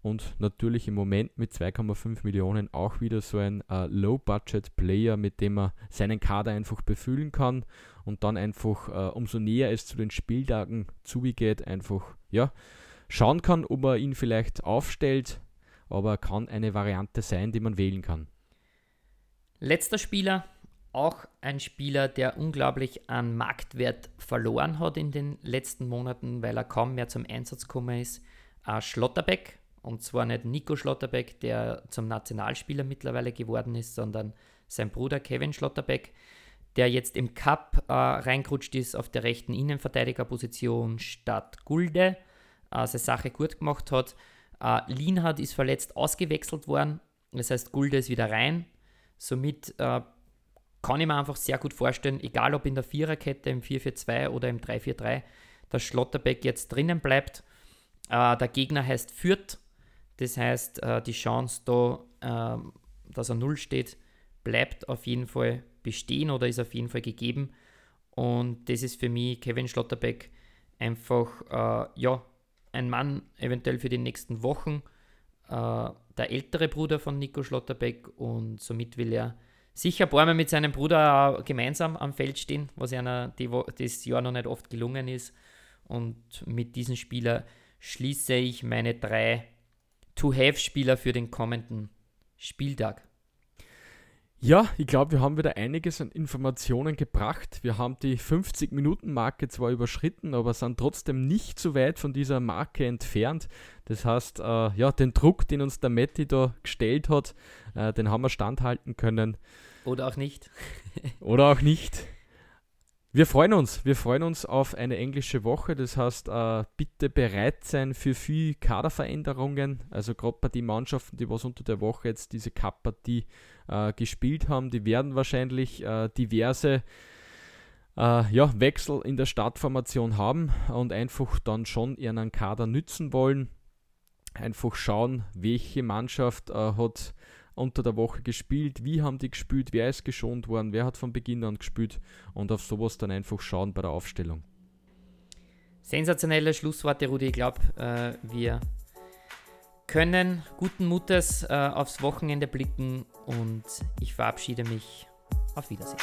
Und natürlich im Moment mit 2,5 Millionen auch wieder so ein äh, Low-Budget-Player, mit dem man seinen Kader einfach befüllen kann und dann einfach, äh, umso näher es zu den Spieltagen zugeht, einfach ja, schauen kann, ob er ihn vielleicht aufstellt, aber kann eine Variante sein, die man wählen kann. Letzter Spieler, auch ein Spieler, der unglaublich an Marktwert verloren hat in den letzten Monaten, weil er kaum mehr zum Einsatz gekommen ist, äh, Schlotterbeck. Und zwar nicht Nico Schlotterbeck, der zum Nationalspieler mittlerweile geworden ist, sondern sein Bruder Kevin Schlotterbeck, der jetzt im Cup äh, reingerutscht ist auf der rechten Innenverteidigerposition statt Gulde, äh, seine Sache gut gemacht hat. Äh, Lienhardt ist verletzt ausgewechselt worden, das heißt Gulde ist wieder rein. Somit äh, kann ich mir einfach sehr gut vorstellen, egal ob in der Viererkette, im 4-4-2 oder im 3-4-3, dass Schlotterbeck jetzt drinnen bleibt. Äh, der Gegner heißt Fürth, das heißt, äh, die Chance da, ähm, dass er Null steht, bleibt auf jeden Fall bestehen oder ist auf jeden Fall gegeben. Und das ist für mich Kevin Schlotterbeck einfach, äh, ja, ein Mann eventuell für die nächsten Wochen, äh, der ältere Bruder von Nico Schlotterbeck und somit will er sicher ein paar Mal mit seinem Bruder gemeinsam am Feld stehen, was einer die, das Jahr noch nicht oft gelungen ist. Und mit diesem Spieler schließe ich meine drei To-Have-Spieler für den kommenden Spieltag. Ja, ich glaube, wir haben wieder einiges an Informationen gebracht. Wir haben die 50-Minuten-Marke zwar überschritten, aber sind trotzdem nicht so weit von dieser Marke entfernt. Das heißt, äh, ja, den Druck, den uns der Matti da gestellt hat, äh, den haben wir standhalten können. Oder auch nicht. Oder auch nicht. Wir freuen uns, wir freuen uns auf eine englische Woche. Das heißt, äh, bitte bereit sein für viel Kaderveränderungen. Also gerade bei den Mannschaften, die was unter der Woche jetzt diese Cup-Partie äh, gespielt haben, die werden wahrscheinlich äh, diverse äh, ja, Wechsel in der Startformation haben und einfach dann schon ihren Kader nützen wollen. Einfach schauen, welche Mannschaft äh, hat unter der Woche gespielt, wie haben die gespielt, wer ist geschont worden, wer hat von Beginn an gespielt und auf sowas dann einfach schauen bei der Aufstellung. Sensationelle Schlussworte, Rudi. Ich glaube, äh, wir können guten Mutes äh, aufs Wochenende blicken und ich verabschiede mich. Auf Wiedersehen.